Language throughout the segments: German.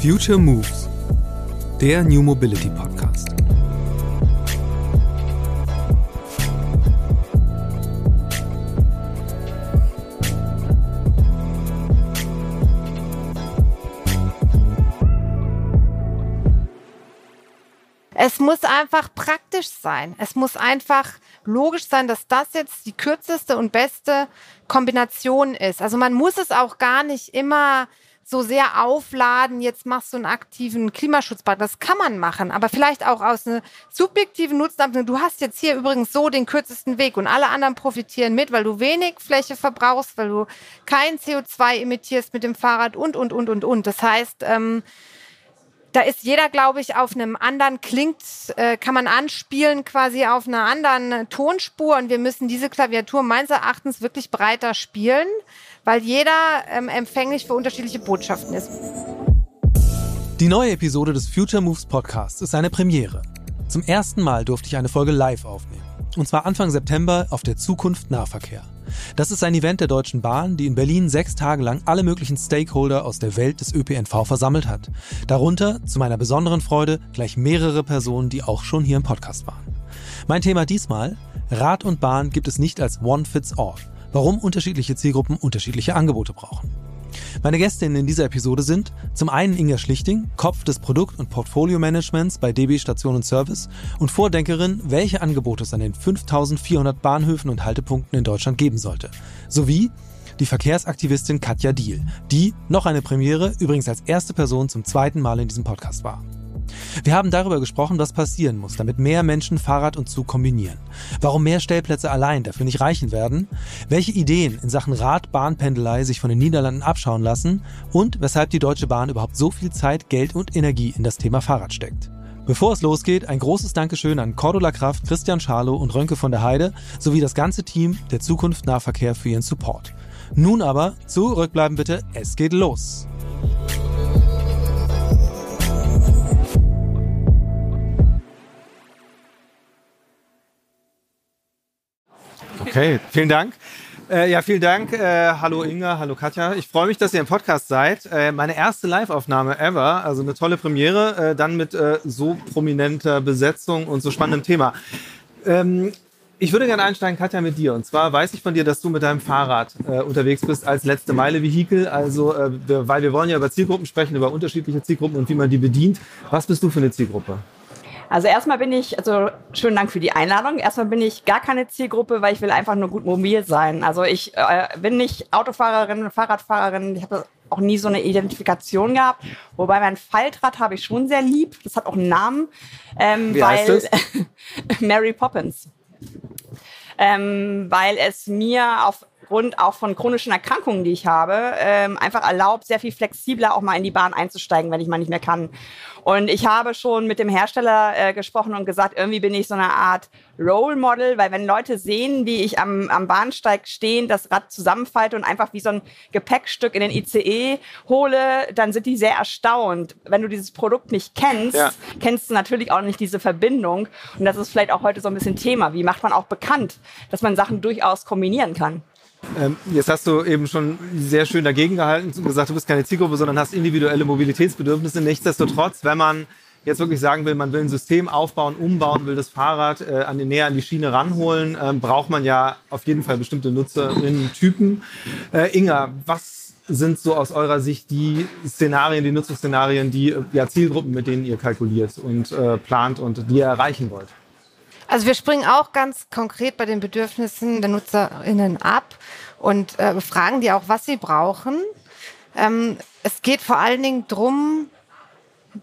Future Moves, der New Mobility Podcast. Es muss einfach praktisch sein. Es muss einfach logisch sein, dass das jetzt die kürzeste und beste Kombination ist. Also man muss es auch gar nicht immer so sehr aufladen, jetzt machst du einen aktiven Klimaschutzbad. Das kann man machen, aber vielleicht auch aus einer subjektiven Nutzen. Du hast jetzt hier übrigens so den kürzesten Weg und alle anderen profitieren mit, weil du wenig Fläche verbrauchst, weil du kein CO2 emittierst mit dem Fahrrad und, und, und, und, und. Das heißt, ähm, da ist jeder, glaube ich, auf einem anderen klingt, äh, kann man anspielen quasi auf einer anderen Tonspur und wir müssen diese Klaviatur meines Erachtens wirklich breiter spielen, weil jeder ähm, empfänglich für unterschiedliche Botschaften ist. Die neue Episode des Future Moves Podcasts ist eine Premiere. Zum ersten Mal durfte ich eine Folge live aufnehmen. Und zwar Anfang September auf der Zukunft Nahverkehr. Das ist ein Event der Deutschen Bahn, die in Berlin sechs Tage lang alle möglichen Stakeholder aus der Welt des ÖPNV versammelt hat. Darunter, zu meiner besonderen Freude, gleich mehrere Personen, die auch schon hier im Podcast waren. Mein Thema diesmal, Rad und Bahn gibt es nicht als One Fits All. Warum unterschiedliche Zielgruppen unterschiedliche Angebote brauchen. Meine Gästinnen in dieser Episode sind zum einen Inga Schlichting, Kopf des Produkt- und Portfolio-Managements bei DB Station und Service und Vordenkerin, welche Angebote es an den 5400 Bahnhöfen und Haltepunkten in Deutschland geben sollte, sowie die Verkehrsaktivistin Katja Diel, die, noch eine Premiere, übrigens als erste Person zum zweiten Mal in diesem Podcast war. Wir haben darüber gesprochen, was passieren muss, damit mehr Menschen Fahrrad und Zug kombinieren. Warum mehr Stellplätze allein dafür nicht reichen werden, welche Ideen in Sachen Rad-Bahn-Pendelei sich von den Niederlanden abschauen lassen und weshalb die Deutsche Bahn überhaupt so viel Zeit, Geld und Energie in das Thema Fahrrad steckt. Bevor es losgeht, ein großes Dankeschön an Cordula Kraft, Christian Scharlow und Rönke von der Heide sowie das ganze Team der Zukunft Nahverkehr für ihren Support. Nun aber, zurückbleiben bitte, es geht los. Okay, vielen Dank. Äh, ja, vielen Dank. Äh, hallo Inga, hallo Katja. Ich freue mich, dass ihr im Podcast seid. Äh, meine erste Live-Aufnahme ever, also eine tolle Premiere, äh, dann mit äh, so prominenter Besetzung und so spannendem Thema. Ähm, ich würde gerne einsteigen, Katja, mit dir. Und zwar weiß ich von dir, dass du mit deinem Fahrrad äh, unterwegs bist als letzte Meile Vehikel. Also, weil wir wollen ja über Zielgruppen sprechen, über unterschiedliche Zielgruppen und wie man die bedient. Was bist du für eine Zielgruppe? Also erstmal bin ich, also schönen Dank für die Einladung. Erstmal bin ich gar keine Zielgruppe, weil ich will einfach nur gut mobil sein. Also ich äh, bin nicht Autofahrerin, Fahrradfahrerin. Ich habe auch nie so eine Identifikation gehabt. Wobei mein Faltrad habe ich schon sehr lieb. Das hat auch einen Namen. Ähm, Wie weil, heißt es? Mary Poppins. Ähm, weil es mir aufgrund auch von chronischen Erkrankungen, die ich habe, ähm, einfach erlaubt, sehr viel flexibler auch mal in die Bahn einzusteigen, wenn ich mal nicht mehr kann. Und ich habe schon mit dem Hersteller äh, gesprochen und gesagt, irgendwie bin ich so eine Art Role Model, weil wenn Leute sehen, wie ich am, am Bahnsteig stehen, das Rad zusammenfalte und einfach wie so ein Gepäckstück in den ICE hole, dann sind die sehr erstaunt. Wenn du dieses Produkt nicht kennst, ja. kennst du natürlich auch nicht diese Verbindung. Und das ist vielleicht auch heute so ein bisschen Thema. Wie macht man auch bekannt, dass man Sachen durchaus kombinieren kann? Ähm, jetzt hast du eben schon sehr schön dagegen gehalten und gesagt, du bist keine Zielgruppe, sondern hast individuelle Mobilitätsbedürfnisse. Nichtsdestotrotz, wenn man jetzt wirklich sagen will, man will ein System aufbauen, umbauen, will das Fahrrad äh, an den, näher an die Schiene ranholen, äh, braucht man ja auf jeden Fall bestimmte Nutzerinnen-Typen. Äh, Inga, was sind so aus eurer Sicht die Szenarien, die Nutzungsszenarien, die ja, Zielgruppen, mit denen ihr kalkuliert und äh, plant und die ihr erreichen wollt? Also wir springen auch ganz konkret bei den Bedürfnissen der NutzerInnen ab und äh, fragen die auch, was sie brauchen. Ähm, es geht vor allen Dingen darum,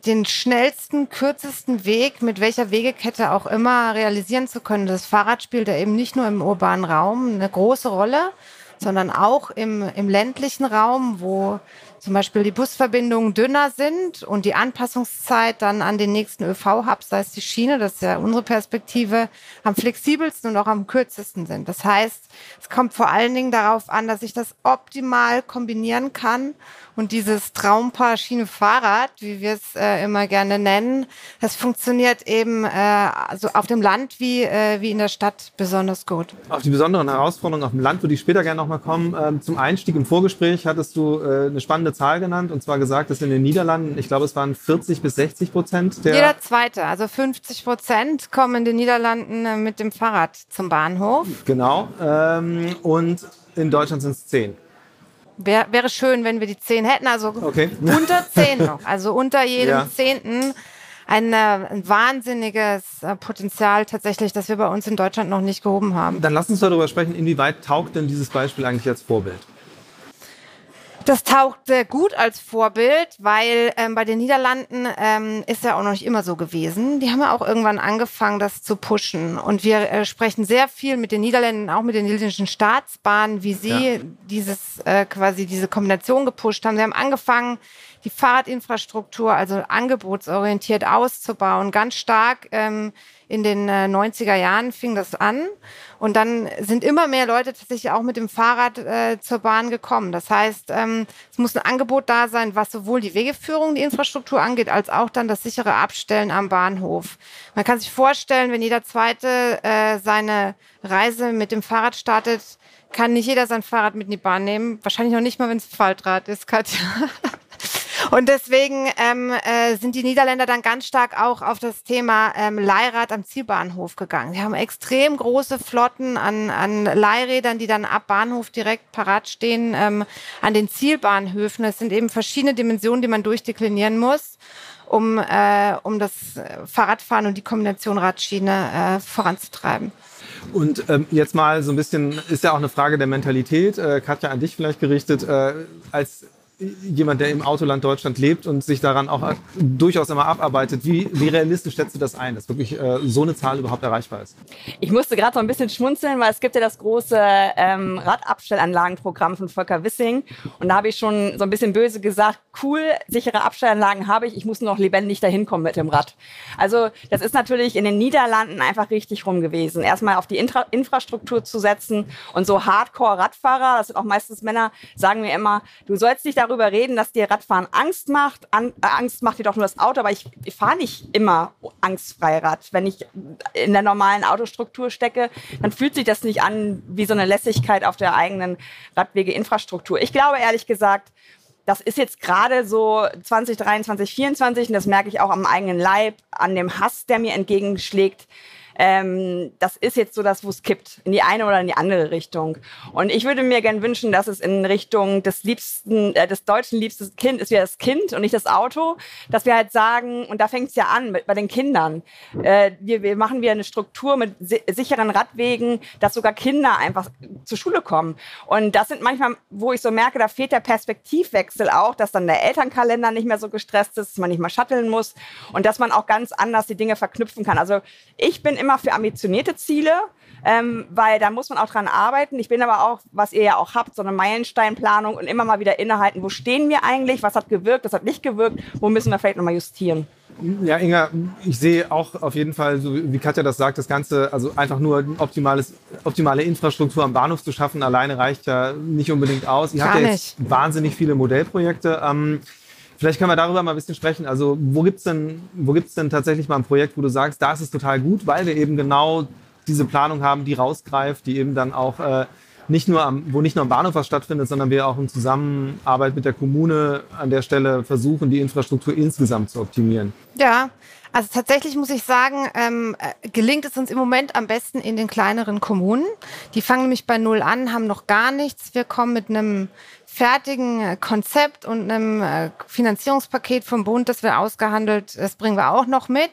den schnellsten, kürzesten Weg mit welcher Wegekette auch immer realisieren zu können. Das Fahrrad spielt ja eben nicht nur im urbanen Raum eine große Rolle, sondern auch im, im ländlichen Raum, wo zum Beispiel die Busverbindungen dünner sind und die Anpassungszeit dann an den nächsten ÖV-Hubs, sei es die Schiene, das ist ja unsere Perspektive, am flexibelsten und auch am kürzesten sind. Das heißt, es kommt vor allen Dingen darauf an, dass ich das optimal kombinieren kann und dieses Traumpaar Schiene-Fahrrad, wie wir es äh, immer gerne nennen, das funktioniert eben äh, also auf dem Land wie, äh, wie in der Stadt besonders gut. Auf die besonderen Herausforderungen auf dem Land würde ich später gerne nochmal kommen. Ähm, zum Einstieg im Vorgespräch hattest du äh, eine spannende Zahl genannt und zwar gesagt, dass in den Niederlanden, ich glaube, es waren 40 bis 60 Prozent der. Jeder zweite, also 50 Prozent kommen in den Niederlanden äh, mit dem Fahrrad zum Bahnhof. Genau. Ähm, und in Deutschland sind es 10. Wär, wäre schön, wenn wir die 10 hätten, also okay. unter 10 noch, also unter jedem ja. Zehnten ein, äh, ein wahnsinniges äh, Potenzial tatsächlich, das wir bei uns in Deutschland noch nicht gehoben haben. Dann lass uns darüber sprechen, inwieweit taugt denn dieses Beispiel eigentlich als Vorbild? Das taugt sehr gut als Vorbild, weil ähm, bei den Niederlanden ähm, ist ja auch noch nicht immer so gewesen. Die haben ja auch irgendwann angefangen, das zu pushen. Und wir äh, sprechen sehr viel mit den Niederländern, auch mit den niederländischen Staatsbahnen, wie sie ja. dieses äh, quasi diese Kombination gepusht haben. Sie haben angefangen, die Fahrradinfrastruktur, also angebotsorientiert auszubauen, ganz stark. Ähm, in den äh, 90er Jahren fing das an und dann sind immer mehr Leute tatsächlich auch mit dem Fahrrad äh, zur Bahn gekommen. Das heißt, ähm, es muss ein Angebot da sein, was sowohl die Wegeführung, die Infrastruktur angeht, als auch dann das sichere Abstellen am Bahnhof. Man kann sich vorstellen, wenn jeder Zweite äh, seine Reise mit dem Fahrrad startet, kann nicht jeder sein Fahrrad mit in die Bahn nehmen. Wahrscheinlich noch nicht mal, wenn es Faltrad ist, Katja. Und deswegen ähm, äh, sind die Niederländer dann ganz stark auch auf das Thema ähm, Leihrad am Zielbahnhof gegangen. Sie haben extrem große Flotten an, an Leihrädern, die dann ab Bahnhof direkt parat stehen ähm, an den Zielbahnhöfen. Es sind eben verschiedene Dimensionen, die man durchdeklinieren muss um, äh, um das Fahrradfahren und die Kombination Radschiene äh, voranzutreiben. Und ähm, jetzt mal so ein bisschen, ist ja auch eine Frage der Mentalität, äh, Katja, an dich vielleicht gerichtet, äh, als jemand, der im Autoland Deutschland lebt und sich daran auch durchaus immer abarbeitet. Wie, wie realistisch schätzt du das ein, dass wirklich äh, so eine Zahl überhaupt erreichbar ist? Ich musste gerade so ein bisschen schmunzeln, weil es gibt ja das große ähm, Radabstellanlagenprogramm von Volker Wissing. Und da habe ich schon so ein bisschen böse gesagt, cool, sichere Abstellanlagen habe ich, ich muss nur noch lebendig dahin kommen mit dem Rad. Also das ist natürlich in den Niederlanden einfach richtig rum gewesen. Erstmal auf die Intra Infrastruktur zu setzen und so Hardcore-Radfahrer, das sind auch meistens Männer, sagen mir immer, du sollst dich da darüber reden, dass dir Radfahren Angst macht. An, äh, Angst macht dir doch nur das Auto, aber ich, ich fahre nicht immer angstfrei Rad. Wenn ich in der normalen Autostruktur stecke, dann fühlt sich das nicht an wie so eine Lässigkeit auf der eigenen Radwegeinfrastruktur. Ich glaube ehrlich gesagt, das ist jetzt gerade so 2023, 2024 und das merke ich auch am eigenen Leib, an dem Hass, der mir entgegenschlägt ähm, das ist jetzt so das, wo es kippt, in die eine oder in die andere Richtung. Und ich würde mir gern wünschen, dass es in Richtung des liebsten, äh, des deutschen liebsten Kind ist wie das Kind und nicht das Auto, dass wir halt sagen, und da fängt es ja an mit, bei den Kindern, äh, wir, wir machen wir eine Struktur mit si sicheren Radwegen, dass sogar Kinder einfach zur Schule kommen. Und das sind manchmal, wo ich so merke, da fehlt der Perspektivwechsel auch, dass dann der Elternkalender nicht mehr so gestresst ist, dass man nicht mal shutteln muss und dass man auch ganz anders die Dinge verknüpfen kann. Also ich bin immer für ambitionierte Ziele, ähm, weil da muss man auch dran arbeiten. Ich bin aber auch, was ihr ja auch habt, so eine Meilensteinplanung und immer mal wieder innehalten, wo stehen wir eigentlich, was hat gewirkt, was hat nicht gewirkt, wo müssen wir vielleicht nochmal justieren. Ja, Inga, ich sehe auch auf jeden Fall, so wie Katja das sagt, das Ganze, also einfach nur optimales, optimale Infrastruktur am Bahnhof zu schaffen, alleine reicht ja nicht unbedingt aus. Ihr Gar habt ja jetzt nicht. wahnsinnig viele Modellprojekte. Ähm, Vielleicht können wir darüber mal ein bisschen sprechen. Also wo gibt's denn, wo gibt's denn tatsächlich mal ein Projekt, wo du sagst, da ist es total gut, weil wir eben genau diese Planung haben, die rausgreift, die eben dann auch äh, nicht nur am, wo nicht nur am Bahnhof was stattfindet, sondern wir auch in Zusammenarbeit mit der Kommune an der Stelle versuchen, die Infrastruktur insgesamt zu optimieren. Ja, also tatsächlich muss ich sagen, ähm, äh, gelingt es uns im Moment am besten in den kleineren Kommunen. Die fangen nämlich bei Null an, haben noch gar nichts. Wir kommen mit einem fertigen äh, Konzept und einem äh, Finanzierungspaket vom Bund, das wir ausgehandelt, das bringen wir auch noch mit.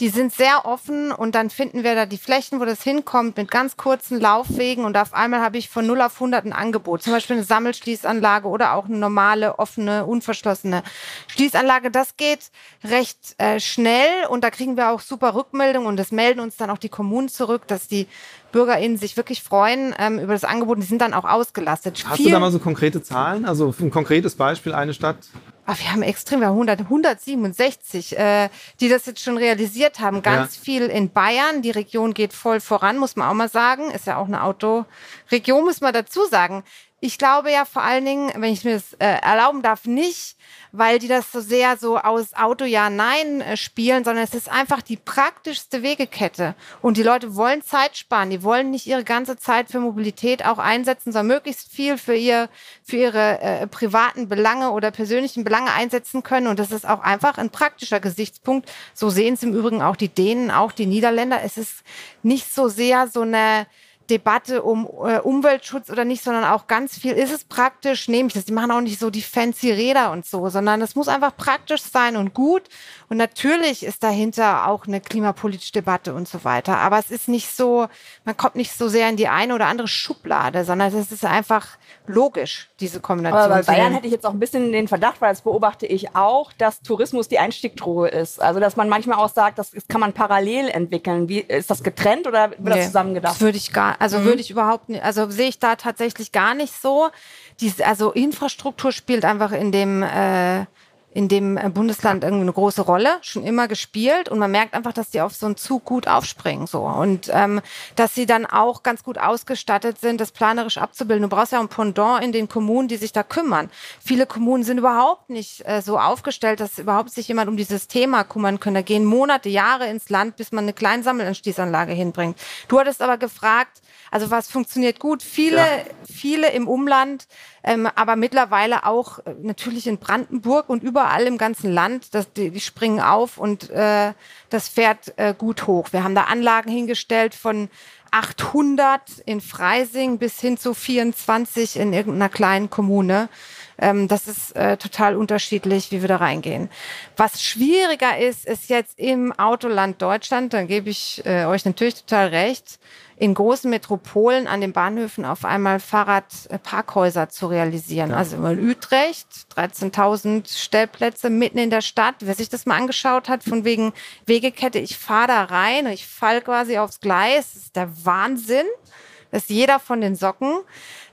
Die sind sehr offen und dann finden wir da die Flächen, wo das hinkommt, mit ganz kurzen Laufwegen und auf einmal habe ich von 0 auf 100 ein Angebot. Zum Beispiel eine Sammelschließanlage oder auch eine normale, offene, unverschlossene Schließanlage. Das geht recht äh, schnell und da kriegen wir auch super Rückmeldungen und das melden uns dann auch die Kommunen zurück, dass die BürgerInnen sich wirklich freuen ähm, über das Angebot. Die sind dann auch ausgelastet. Hast Viel du da mal so konkrete Zahlen? Also ein konkretes Beispiel, eine Stadt? Ach, wir haben extrem, wir haben 100, 167, äh, die das jetzt schon realisiert haben. Ganz ja. viel in Bayern. Die Region geht voll voran, muss man auch mal sagen. Ist ja auch eine Autoregion, muss man dazu sagen. Ich glaube ja vor allen Dingen, wenn ich mir das äh, erlauben darf, nicht, weil die das so sehr so aus Auto ja nein äh, spielen, sondern es ist einfach die praktischste Wegekette. Und die Leute wollen Zeit sparen. Die wollen nicht ihre ganze Zeit für Mobilität auch einsetzen, sondern möglichst viel für ihr, für ihre äh, privaten Belange oder persönlichen Belange einsetzen können. Und das ist auch einfach ein praktischer Gesichtspunkt. So sehen es im Übrigen auch die Dänen, auch die Niederländer. Es ist nicht so sehr so eine Debatte um äh, Umweltschutz oder nicht, sondern auch ganz viel, ist es praktisch, nehme ich das. Die machen auch nicht so die fancy Räder und so, sondern es muss einfach praktisch sein und gut. Und natürlich ist dahinter auch eine klimapolitische Debatte und so weiter. Aber es ist nicht so, man kommt nicht so sehr in die eine oder andere Schublade, sondern es ist einfach logisch, diese Kombination. Aber bei Bayern hätte ich jetzt auch ein bisschen den Verdacht, weil das beobachte ich auch, dass Tourismus die Einstiegdrohe ist. Also, dass man manchmal auch sagt, das kann man parallel entwickeln. Wie, ist das getrennt oder wird nee, das zusammengedacht? Das würde ich gar, also mhm. würde ich überhaupt nicht, also sehe ich da tatsächlich gar nicht so. Diese, also Infrastruktur spielt einfach in dem, äh, in dem äh, Bundesland irgendwie eine große Rolle, schon immer gespielt und man merkt einfach, dass die auf so einen Zug gut aufspringen so und ähm, dass sie dann auch ganz gut ausgestattet sind, das planerisch abzubilden. Du brauchst ja ein Pendant in den Kommunen, die sich da kümmern. Viele Kommunen sind überhaupt nicht äh, so aufgestellt, dass überhaupt sich jemand um dieses Thema kümmern können. Da gehen Monate, Jahre ins Land, bis man eine Kleinsammelanschließanlage hinbringt. Du hattest aber gefragt, also was funktioniert gut? Viele, ja. viele im Umland, ähm, aber mittlerweile auch äh, natürlich in Brandenburg und überall im ganzen Land. Das, die, die springen auf und äh, das fährt äh, gut hoch. Wir haben da Anlagen hingestellt von 800 in Freising bis hin zu 24 in irgendeiner kleinen Kommune. Ähm, das ist äh, total unterschiedlich, wie wir da reingehen. Was schwieriger ist, ist jetzt im Autoland Deutschland, dann gebe ich äh, euch natürlich total recht, in großen Metropolen an den Bahnhöfen auf einmal Fahrradparkhäuser zu realisieren. Ja. Also in Utrecht, 13.000 Stellplätze mitten in der Stadt. Wer sich das mal angeschaut hat, von wegen Wegekette, ich fahre da rein und ich fall quasi aufs Gleis. Das ist der Wahnsinn. Das ist jeder von den Socken.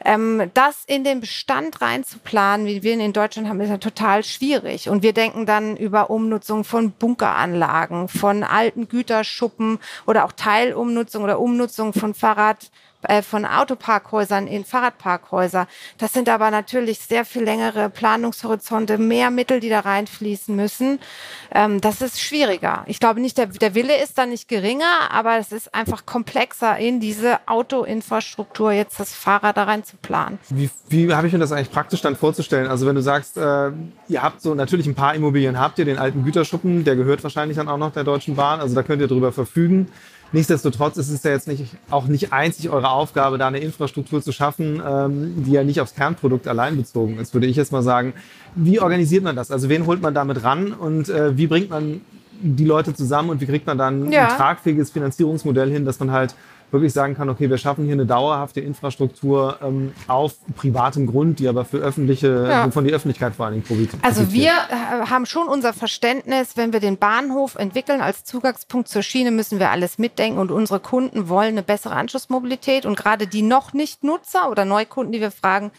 Ähm, das in den Bestand reinzuplanen, wie wir ihn in Deutschland haben, ist ja total schwierig. Und wir denken dann über Umnutzung von Bunkeranlagen, von alten Güterschuppen oder auch Teilumnutzung oder Umnutzung von Fahrrad äh, von Autoparkhäusern in Fahrradparkhäuser. Das sind aber natürlich sehr viel längere Planungshorizonte, mehr Mittel, die da reinfließen müssen. Ähm, das ist schwieriger. Ich glaube nicht, der, der Wille ist da nicht geringer, aber es ist einfach komplexer in diese Autoinfrastruktur jetzt das Fahrrad da rein zu planen. Wie, wie habe ich mir das eigentlich praktisch dann vorzustellen? Also wenn du sagst, äh, ihr habt so natürlich ein paar Immobilien, habt ihr den alten Güterschuppen, der gehört wahrscheinlich dann auch noch der Deutschen Bahn, also da könnt ihr drüber verfügen. Nichtsdestotrotz ist es ja jetzt nicht, auch nicht einzig eure Aufgabe, da eine Infrastruktur zu schaffen, ähm, die ja nicht aufs Kernprodukt allein bezogen ist, würde ich jetzt mal sagen. Wie organisiert man das? Also wen holt man damit ran und äh, wie bringt man die Leute zusammen und wie kriegt man dann ja. ein tragfähiges Finanzierungsmodell hin, dass man halt wirklich sagen kann, okay, wir schaffen hier eine dauerhafte Infrastruktur ähm, auf privatem Grund, die aber für öffentliche, ja. wovon die Öffentlichkeit vor allen Dingen profitiert. Also wir äh, haben schon unser Verständnis, wenn wir den Bahnhof entwickeln als Zugangspunkt zur Schiene, müssen wir alles mitdenken und unsere Kunden wollen eine bessere Anschlussmobilität und gerade die noch nicht Nutzer oder Neukunden, die wir fragen,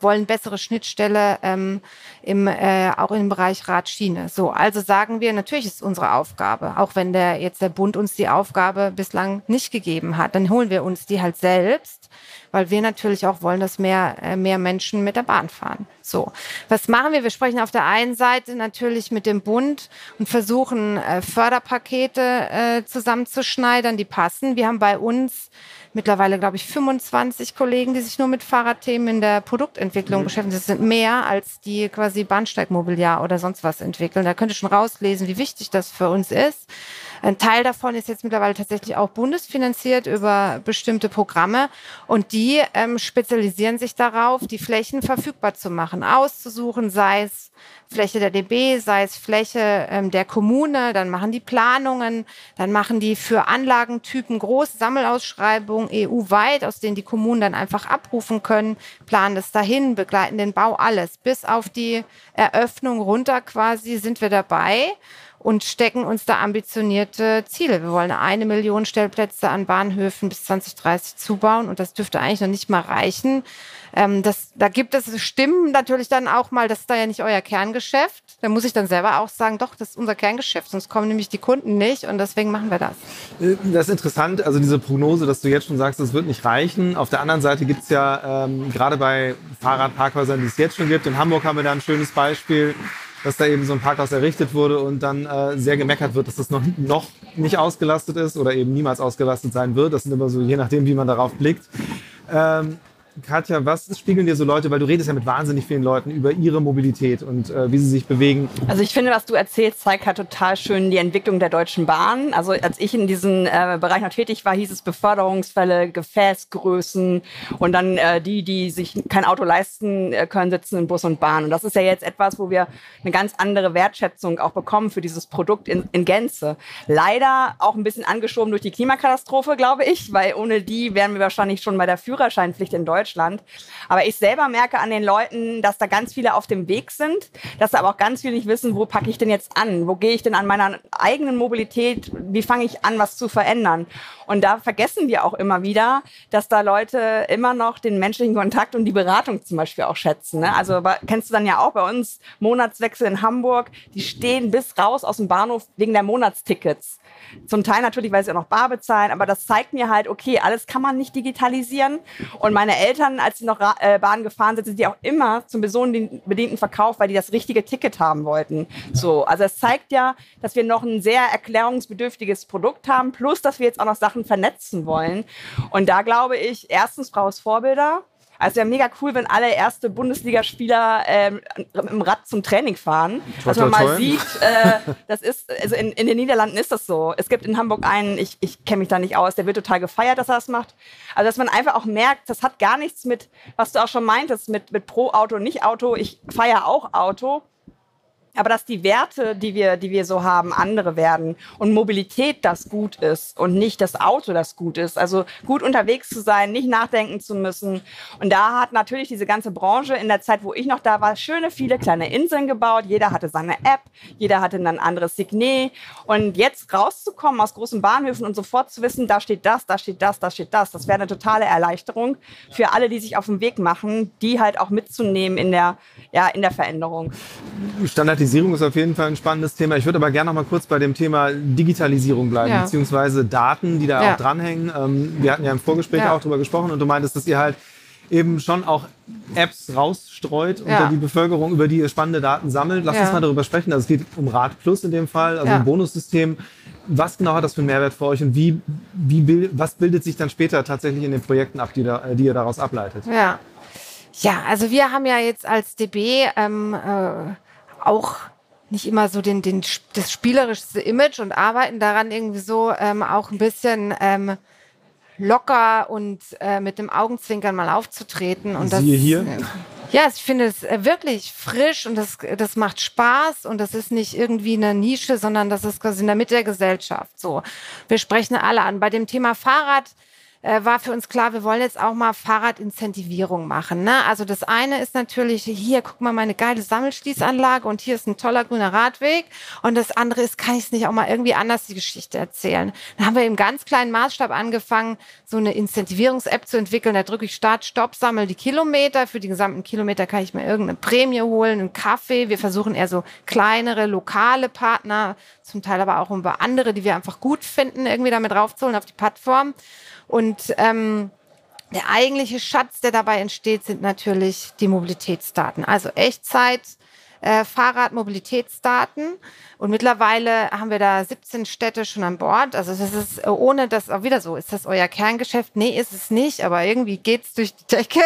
wollen bessere Schnittstelle ähm, im, äh, auch im Bereich Radschiene. So, also sagen wir, natürlich ist unsere Aufgabe, auch wenn der jetzt der Bund uns die Aufgabe bislang nicht gegeben hat, dann holen wir uns die halt selbst, weil wir natürlich auch wollen, dass mehr, äh, mehr Menschen mit der Bahn fahren. So, was machen wir? Wir sprechen auf der einen Seite natürlich mit dem Bund und versuchen äh, Förderpakete äh, zusammenzuschneidern, die passen. Wir haben bei uns mittlerweile, glaube ich, 25 Kollegen, die sich nur mit Fahrradthemen in der Produktentwicklung mhm. beschäftigen. Das sind mehr, als die quasi Bahnsteigmobiliar oder sonst was entwickeln. Da könnt ihr schon rauslesen, wie wichtig das für uns ist. Ein Teil davon ist jetzt mittlerweile tatsächlich auch bundesfinanziert über bestimmte Programme und die ähm, spezialisieren sich darauf, die Flächen verfügbar zu machen, auszusuchen, sei es Fläche der DB, sei es Fläche ähm, der Kommune, dann machen die Planungen, dann machen die für Anlagentypen große Sammelausschreibungen EU-weit, aus denen die Kommunen dann einfach abrufen können, planen das dahin, begleiten den Bau, alles. Bis auf die Eröffnung runter quasi sind wir dabei. Und stecken uns da ambitionierte Ziele. Wir wollen eine Million Stellplätze an Bahnhöfen bis 2030 zubauen und das dürfte eigentlich noch nicht mal reichen. Ähm, das, da gibt es Stimmen natürlich dann auch mal, das ist da ja nicht euer Kerngeschäft. Da muss ich dann selber auch sagen, doch, das ist unser Kerngeschäft, sonst kommen nämlich die Kunden nicht und deswegen machen wir das. Das ist interessant, also diese Prognose, dass du jetzt schon sagst, das wird nicht reichen. Auf der anderen Seite gibt es ja ähm, gerade bei Fahrradparkhäusern, die es jetzt schon gibt, in Hamburg haben wir da ein schönes Beispiel, dass da eben so ein Parkhaus errichtet wurde und dann äh, sehr gemeckert wird, dass das noch, noch nicht ausgelastet ist oder eben niemals ausgelastet sein wird. Das sind immer so, je nachdem, wie man darauf blickt. Ähm, Katja, was spiegeln dir so Leute, weil du redest ja mit wahnsinnig vielen Leuten über ihre Mobilität und äh, wie sie sich bewegen. Also ich finde, was du erzählst, zeigt halt total schön die Entwicklung der Deutschen Bahn. Also als ich in diesem äh, Bereich noch tätig war, hieß es Beförderungsfälle, Gefäßgrößen und dann äh, die, die sich kein Auto leisten äh, können, sitzen in Bus und Bahn. Und das ist ja jetzt etwas, wo wir eine ganz andere Wertschätzung auch bekommen für dieses Produkt in, in Gänze. Leider auch ein bisschen angeschoben durch die Klimakatastrophe, glaube ich, weil ohne die wären wir wahrscheinlich schon bei der Führerscheinpflicht in Deutschland Deutschland. Aber ich selber merke an den Leuten, dass da ganz viele auf dem Weg sind, dass da aber auch ganz viele nicht wissen, wo packe ich denn jetzt an? Wo gehe ich denn an meiner eigenen Mobilität? Wie fange ich an, was zu verändern? Und da vergessen wir auch immer wieder, dass da Leute immer noch den menschlichen Kontakt und die Beratung zum Beispiel auch schätzen. Ne? Also kennst du dann ja auch bei uns Monatswechsel in Hamburg, die stehen bis raus aus dem Bahnhof wegen der Monatstickets. Zum Teil natürlich, weil sie auch noch bar bezahlen, aber das zeigt mir halt, okay, alles kann man nicht digitalisieren. Und meine Eltern, als sie noch äh, Bahn gefahren sind, sind die auch immer zum personenbedienten Verkauf, weil die das richtige Ticket haben wollten. So, also es zeigt ja, dass wir noch ein sehr erklärungsbedürftiges Produkt haben, plus dass wir jetzt auch noch Sachen vernetzen wollen. Und da glaube ich, erstens braucht es Vorbilder. Also ja mega cool, wenn alle erste Bundesligaspieler ähm, im Rad zum Training fahren. Dass man mal sieht, äh, das ist, also in, in den Niederlanden ist das so. Es gibt in Hamburg einen, ich, ich kenne mich da nicht aus, der wird total gefeiert, dass er das macht. Also dass man einfach auch merkt, das hat gar nichts mit, was du auch schon meintest, mit, mit Pro-Auto, Nicht-Auto. Ich feiere auch Auto aber dass die Werte, die wir, die wir so haben, andere werden und Mobilität das gut ist und nicht das Auto das gut ist. Also gut unterwegs zu sein, nicht nachdenken zu müssen. Und da hat natürlich diese ganze Branche in der Zeit, wo ich noch da war, schöne viele kleine Inseln gebaut. Jeder hatte seine App, jeder hatte ein anderes Signet. Und jetzt rauszukommen aus großen Bahnhöfen und sofort zu wissen, da steht das, da steht das, da steht das, das wäre eine totale Erleichterung für alle, die sich auf den Weg machen, die halt auch mitzunehmen in der, ja, in der Veränderung. Standardisiert Automatisierung ist auf jeden Fall ein spannendes Thema. Ich würde aber gerne noch mal kurz bei dem Thema Digitalisierung bleiben, ja. beziehungsweise Daten, die da ja. auch dranhängen. Ähm, wir hatten ja im Vorgespräch ja. auch darüber gesprochen und du meintest, dass ihr halt eben schon auch Apps rausstreut unter die Bevölkerung, über die ihr spannende Daten sammelt. Lass uns mal darüber sprechen. Also es geht um Rad Plus in dem Fall, also ein Bonussystem. Was genau hat das für einen Mehrwert für euch und wie, wie, was bildet sich dann später tatsächlich in den Projekten ab, die, da, die ihr daraus ableitet? Ja. Ja, also wir haben ja jetzt als DB ähm, äh, auch nicht immer so den, den, das spielerischste Image und arbeiten daran irgendwie so ähm, auch ein bisschen ähm, locker und äh, mit dem Augenzwinkern mal aufzutreten. Und Siehe das, hier. Äh, ja, ich finde es äh, wirklich frisch und das, das macht Spaß und das ist nicht irgendwie eine Nische, sondern das ist quasi in der Mitte der Gesellschaft. So, wir sprechen alle an. Bei dem Thema Fahrrad äh, war für uns klar, wir wollen jetzt auch mal Fahrradincentivierung machen. Ne? Also das eine ist natürlich, hier, guck mal, meine geile Sammelschließanlage und hier ist ein toller grüner Radweg. Und das andere ist, kann ich es nicht auch mal irgendwie anders die Geschichte erzählen? Dann haben wir im ganz kleinen Maßstab angefangen, so eine Incentivierungs-App zu entwickeln. Da drücke ich Start, Stopp, sammel die Kilometer. Für die gesamten Kilometer kann ich mir irgendeine Prämie holen, einen Kaffee. Wir versuchen eher so kleinere, lokale Partner, zum Teil aber auch über andere, die wir einfach gut finden, irgendwie damit raufzuholen auf die Plattform. Und ähm, der eigentliche Schatz, der dabei entsteht, sind natürlich die Mobilitätsdaten. Also Echtzeit, äh, Fahrradmobilitätsdaten. Und mittlerweile haben wir da 17 Städte schon an Bord. Also das ist ohne das auch wieder so. Ist das euer Kerngeschäft? Nee, ist es nicht. Aber irgendwie geht's durch die Decke.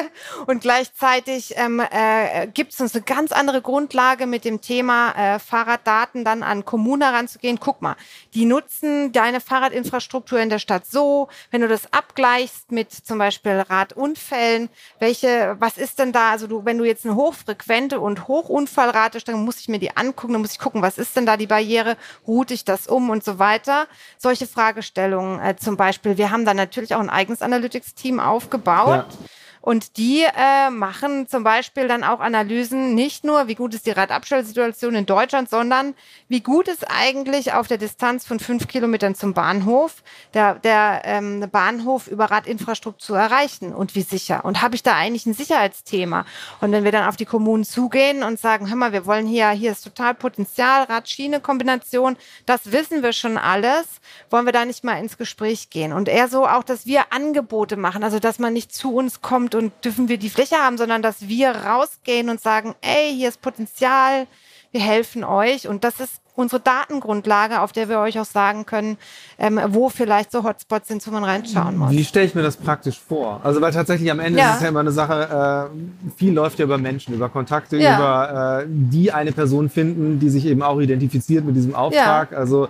Und gleichzeitig ähm, äh, gibt es uns eine ganz andere Grundlage mit dem Thema äh, Fahrraddaten dann an Kommunen heranzugehen. Guck mal, die nutzen deine Fahrradinfrastruktur in der Stadt so. Wenn du das abgleichst mit zum Beispiel Radunfällen, welche, was ist denn da? Also du, wenn du jetzt eine hochfrequente und Hochunfallrate dann muss ich mir die angucken, dann muss ich gucken, was ist denn da die Barriere, route ich das um und so weiter. Solche Fragestellungen äh, zum Beispiel. Wir haben da natürlich auch ein eigenes Analytics-Team aufgebaut. Ja Und die äh, machen zum Beispiel dann auch Analysen, nicht nur, wie gut ist die Radabstellsituation in Deutschland, sondern wie gut ist eigentlich auf der Distanz von fünf Kilometern zum Bahnhof der, der ähm, Bahnhof über Radinfrastruktur zu erreichen und wie sicher. Und habe ich da eigentlich ein Sicherheitsthema? Und wenn wir dann auf die Kommunen zugehen und sagen, hör mal, wir wollen hier, hier ist total Potenzial, Rad-Schiene-Kombination, das wissen wir schon alles, wollen wir da nicht mal ins Gespräch gehen? Und eher so auch, dass wir Angebote machen, also dass man nicht zu uns kommt und dürfen wir die Fläche haben, sondern dass wir rausgehen und sagen, ey, hier ist Potenzial, wir helfen euch. Und das ist unsere Datengrundlage, auf der wir euch auch sagen können, ähm, wo vielleicht so Hotspots sind, wo man reinschauen muss. Wie stelle ich mir das praktisch vor? Also weil tatsächlich am Ende ja. ist es ja immer eine Sache, äh, viel läuft ja über Menschen, über Kontakte, ja. über äh, die eine Person finden, die sich eben auch identifiziert mit diesem Auftrag. Ja. Also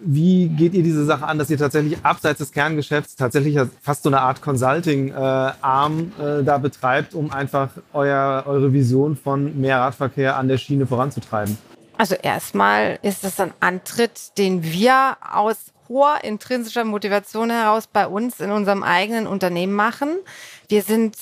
wie geht ihr diese Sache an, dass ihr tatsächlich abseits des Kerngeschäfts tatsächlich fast so eine Art Consulting-Arm äh, äh, da betreibt, um einfach euer, eure Vision von mehr Radverkehr an der Schiene voranzutreiben? Also erstmal ist es ein Antritt, den wir aus hoher intrinsischer Motivation heraus bei uns in unserem eigenen Unternehmen machen. Wir sind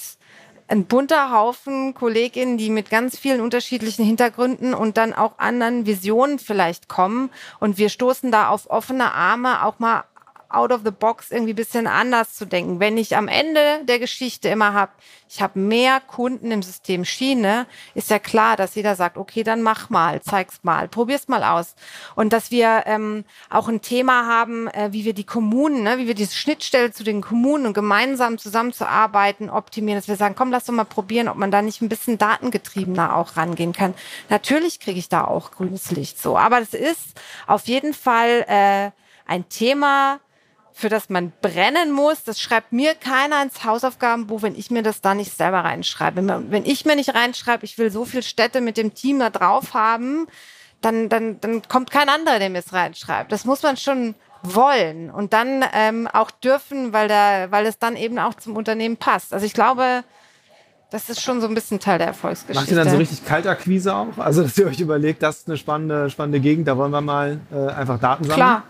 ein bunter Haufen Kolleginnen, die mit ganz vielen unterschiedlichen Hintergründen und dann auch anderen Visionen vielleicht kommen. Und wir stoßen da auf offene Arme, auch mal out of the box irgendwie ein bisschen anders zu denken. Wenn ich am Ende der Geschichte immer habe, ich habe mehr Kunden im System Schiene, ist ja klar, dass jeder sagt, okay, dann mach mal, zeig's mal, probier's mal aus. Und dass wir ähm, auch ein Thema haben, äh, wie wir die Kommunen, ne, wie wir diese Schnittstelle zu den Kommunen und gemeinsam zusammenzuarbeiten, optimieren, dass wir sagen, komm, lass doch mal probieren, ob man da nicht ein bisschen datengetriebener auch rangehen kann. Natürlich kriege ich da auch grünes Licht so, aber es ist auf jeden Fall äh, ein Thema, für das man brennen muss, das schreibt mir keiner ins Hausaufgabenbuch, wenn ich mir das da nicht selber reinschreibe. Wenn ich mir nicht reinschreibe, ich will so viele Städte mit dem Team da drauf haben, dann, dann, dann kommt kein anderer, der mir es reinschreibt. Das muss man schon wollen und dann ähm, auch dürfen, weil, da, weil es dann eben auch zum Unternehmen passt. Also ich glaube, das ist schon so ein bisschen Teil der Erfolgsgeschichte. Macht ihr dann so richtig Kaltakquise auch? Also, dass ihr euch überlegt, das ist eine spannende, spannende Gegend, da wollen wir mal äh, einfach Daten sammeln? Klar,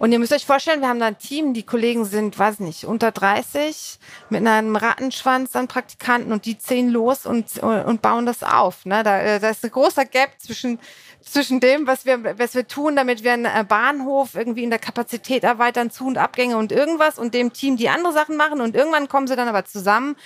und ihr müsst euch vorstellen, wir haben da ein Team, die Kollegen sind, weiß nicht, unter 30, mit einem Rattenschwanz an Praktikanten und die ziehen los und, und bauen das auf. Ne? Da, äh, da ist ein großer Gap zwischen zwischen dem, was wir, was wir tun, damit wir einen äh, Bahnhof irgendwie in der Kapazität erweitern, Zu- und Abgänge und irgendwas und dem Team, die andere Sachen machen und irgendwann kommen sie dann aber zusammen.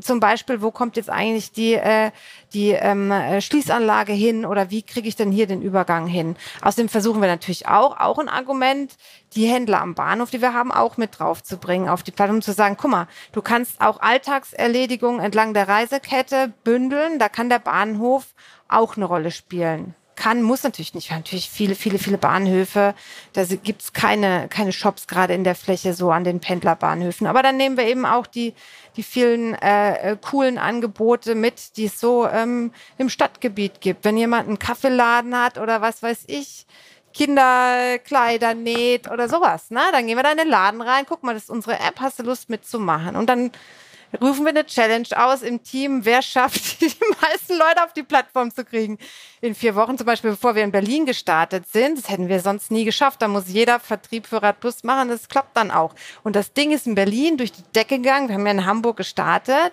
Zum Beispiel, wo kommt jetzt eigentlich die, äh, die ähm, äh, Schließanlage hin oder wie kriege ich denn hier den Übergang hin? Außerdem versuchen wir natürlich auch, auch ein Argument, die Händler am Bahnhof, die wir haben, auch mit draufzubringen auf die Plattform, zu sagen, guck mal, du kannst auch Alltagserledigungen entlang der Reisekette bündeln, da kann der Bahnhof auch eine Rolle spielen kann, muss natürlich nicht. Wir haben natürlich viele, viele, viele Bahnhöfe. Da gibt's keine, keine Shops gerade in der Fläche so an den Pendlerbahnhöfen. Aber dann nehmen wir eben auch die, die vielen äh, äh, coolen Angebote mit, die es so ähm, im Stadtgebiet gibt. Wenn jemand einen Kaffeeladen hat oder was weiß ich, Kinderkleider näht oder sowas, ne? Dann gehen wir da in den Laden rein, guck mal, das ist unsere App, hast du Lust mitzumachen? Und dann rufen wir eine Challenge aus im Team. Wer schafft, die meisten Leute auf die Plattform zu kriegen? In vier Wochen zum Beispiel, bevor wir in Berlin gestartet sind. Das hätten wir sonst nie geschafft. Da muss jeder Vertrieb für Radplus machen. Das klappt dann auch. Und das Ding ist in Berlin durch die Decke gegangen. Wir haben ja in Hamburg gestartet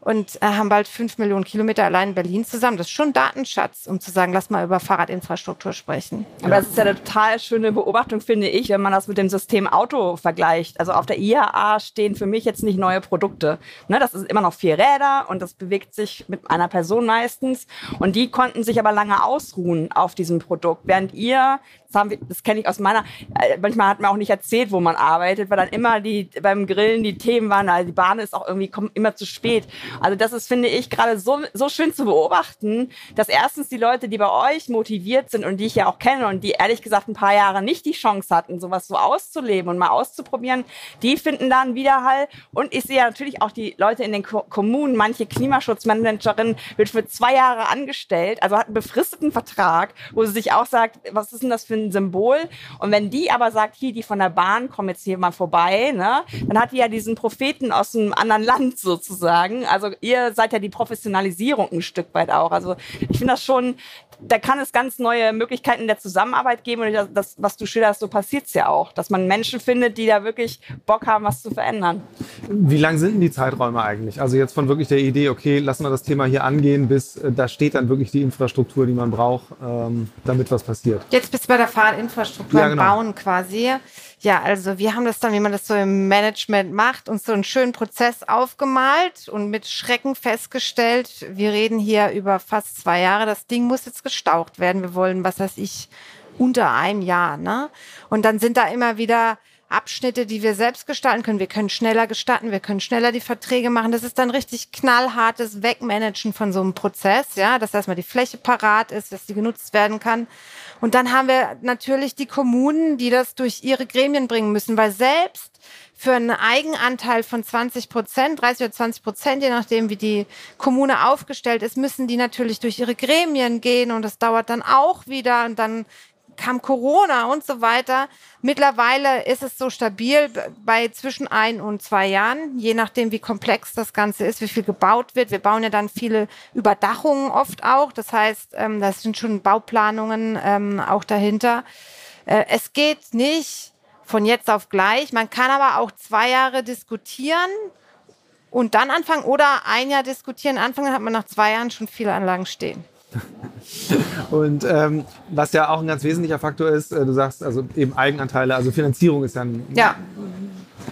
und äh, haben bald fünf Millionen Kilometer allein in Berlin zusammen. Das ist schon Datenschatz, um zu sagen, lass mal über Fahrradinfrastruktur sprechen. Aber das ist ja eine total schöne Beobachtung, finde ich, wenn man das mit dem System Auto vergleicht. Also auf der IAA stehen für mich jetzt nicht neue Produkte. Ne, das ist immer noch vier Räder und das bewegt sich mit einer Person meistens. Und die konnten sich aber lange ausruhen auf diesem Produkt, während ihr das, haben wir, das kenne ich aus meiner, äh, manchmal hat man auch nicht erzählt, wo man arbeitet, weil dann immer die beim Grillen die Themen waren, also die Bahn ist auch irgendwie kommt immer zu spät. Also das ist, finde ich, gerade so, so schön zu beobachten, dass erstens die Leute, die bei euch motiviert sind und die ich ja auch kenne und die ehrlich gesagt ein paar Jahre nicht die Chance hatten, sowas so auszuleben und mal auszuprobieren, die finden dann Widerhall. Und ich sehe ja natürlich auch die Leute in den Ko Kommunen, manche Klimaschutzmanagerin wird für zwei Jahre angestellt, also hat einen befristeten Vertrag, wo sie sich auch sagt, was ist denn das für ein Symbol? Und wenn die aber sagt, hier, die von der Bahn kommen jetzt hier mal vorbei, ne, dann hat die ja diesen Propheten aus einem anderen Land sozusagen. Also ihr seid ja die Professionalisierung ein Stück weit auch. Also ich finde das schon, da kann es ganz neue Möglichkeiten der Zusammenarbeit geben. Und das, das was du schilderst, so passiert es ja auch. Dass man Menschen findet, die da wirklich Bock haben, was zu verändern. Wie lang sind denn die Zeiträume eigentlich? Also jetzt von wirklich der Idee, okay, lassen wir das Thema hier angehen, bis äh, da steht dann wirklich die Infrastruktur, die man braucht, ähm, damit was passiert. Jetzt bist du bei der Fahrradinfrastruktur ja, genau. bauen quasi. Ja, also wir haben das dann, wie man das so im Management macht, uns so einen schönen Prozess aufgemalt und mit Schrecken festgestellt, wir reden hier über fast zwei Jahre, das Ding muss jetzt gestaucht werden. Wir wollen, was weiß ich, unter einem Jahr. Ne? Und dann sind da immer wieder Abschnitte, die wir selbst gestalten können. Wir können schneller gestalten, wir können schneller die Verträge machen. Das ist dann richtig knallhartes Wegmanagen von so einem Prozess, ja, dass erstmal die Fläche parat ist, dass die genutzt werden kann. Und dann haben wir natürlich die Kommunen, die das durch ihre Gremien bringen müssen, weil selbst für einen Eigenanteil von 20 Prozent, 30 oder 20 Prozent, je nachdem, wie die Kommune aufgestellt ist, müssen die natürlich durch ihre Gremien gehen und das dauert dann auch wieder und dann kam Corona und so weiter. Mittlerweile ist es so stabil bei zwischen ein und zwei Jahren, je nachdem, wie komplex das Ganze ist, wie viel gebaut wird. Wir bauen ja dann viele Überdachungen oft auch. Das heißt, ähm, das sind schon Bauplanungen ähm, auch dahinter. Äh, es geht nicht von jetzt auf gleich. Man kann aber auch zwei Jahre diskutieren und dann anfangen oder ein Jahr diskutieren. Anfangen hat man nach zwei Jahren schon viele Anlagen stehen. Und ähm, was ja auch ein ganz wesentlicher Faktor ist, äh, du sagst also eben Eigenanteile, also Finanzierung ist dann ja.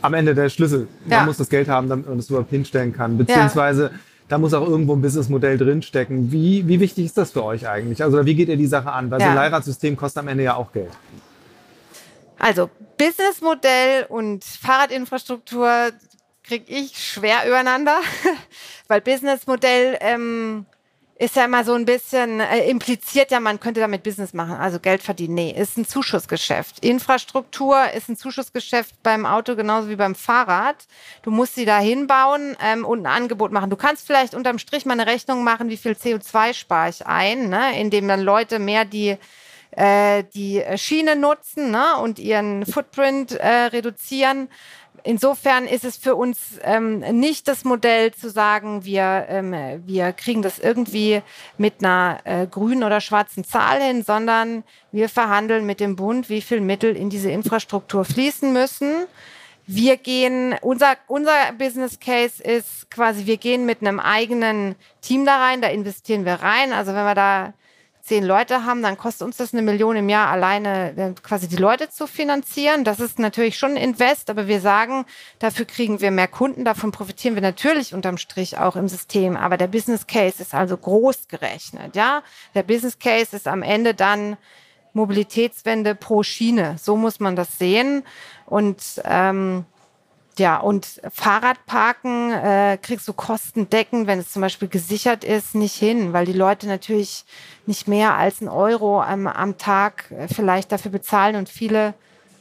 am Ende der Schlüssel. Man ja. muss das Geld haben, damit man es überhaupt hinstellen kann. Beziehungsweise ja. da muss auch irgendwo ein Businessmodell drinstecken. Wie, wie wichtig ist das für euch eigentlich? Also wie geht ihr die Sache an? Weil so ein Leihradsystem kostet am Ende ja auch Geld. Also Businessmodell und Fahrradinfrastruktur kriege ich schwer übereinander, weil Businessmodell ähm, ist ja immer so ein bisschen, äh, impliziert ja, man könnte damit Business machen, also Geld verdienen. Nee, ist ein Zuschussgeschäft. Infrastruktur ist ein Zuschussgeschäft beim Auto genauso wie beim Fahrrad. Du musst sie da hinbauen ähm, und ein Angebot machen. Du kannst vielleicht unterm Strich mal eine Rechnung machen, wie viel CO2 spare ich ein, ne? indem dann Leute mehr die äh, die Schiene nutzen ne? und ihren Footprint äh, reduzieren. Insofern ist es für uns ähm, nicht das Modell zu sagen, wir, ähm, wir kriegen das irgendwie mit einer äh, grünen oder schwarzen Zahl hin, sondern wir verhandeln mit dem Bund, wie viel Mittel in diese Infrastruktur fließen müssen. Wir gehen, unser, unser Business Case ist quasi, wir gehen mit einem eigenen Team da rein, da investieren wir rein. Also wenn wir da zehn Leute haben, dann kostet uns das eine Million im Jahr alleine äh, quasi die Leute zu finanzieren. Das ist natürlich schon ein Invest, aber wir sagen, dafür kriegen wir mehr Kunden, davon profitieren wir natürlich unterm Strich auch im System. Aber der Business Case ist also groß gerechnet, ja. Der Business Case ist am Ende dann Mobilitätswende pro Schiene. So muss man das sehen. Und ähm, ja, und Fahrradparken äh, kriegst du kostendeckend, wenn es zum Beispiel gesichert ist, nicht hin, weil die Leute natürlich nicht mehr als einen Euro am, am Tag äh, vielleicht dafür bezahlen und viele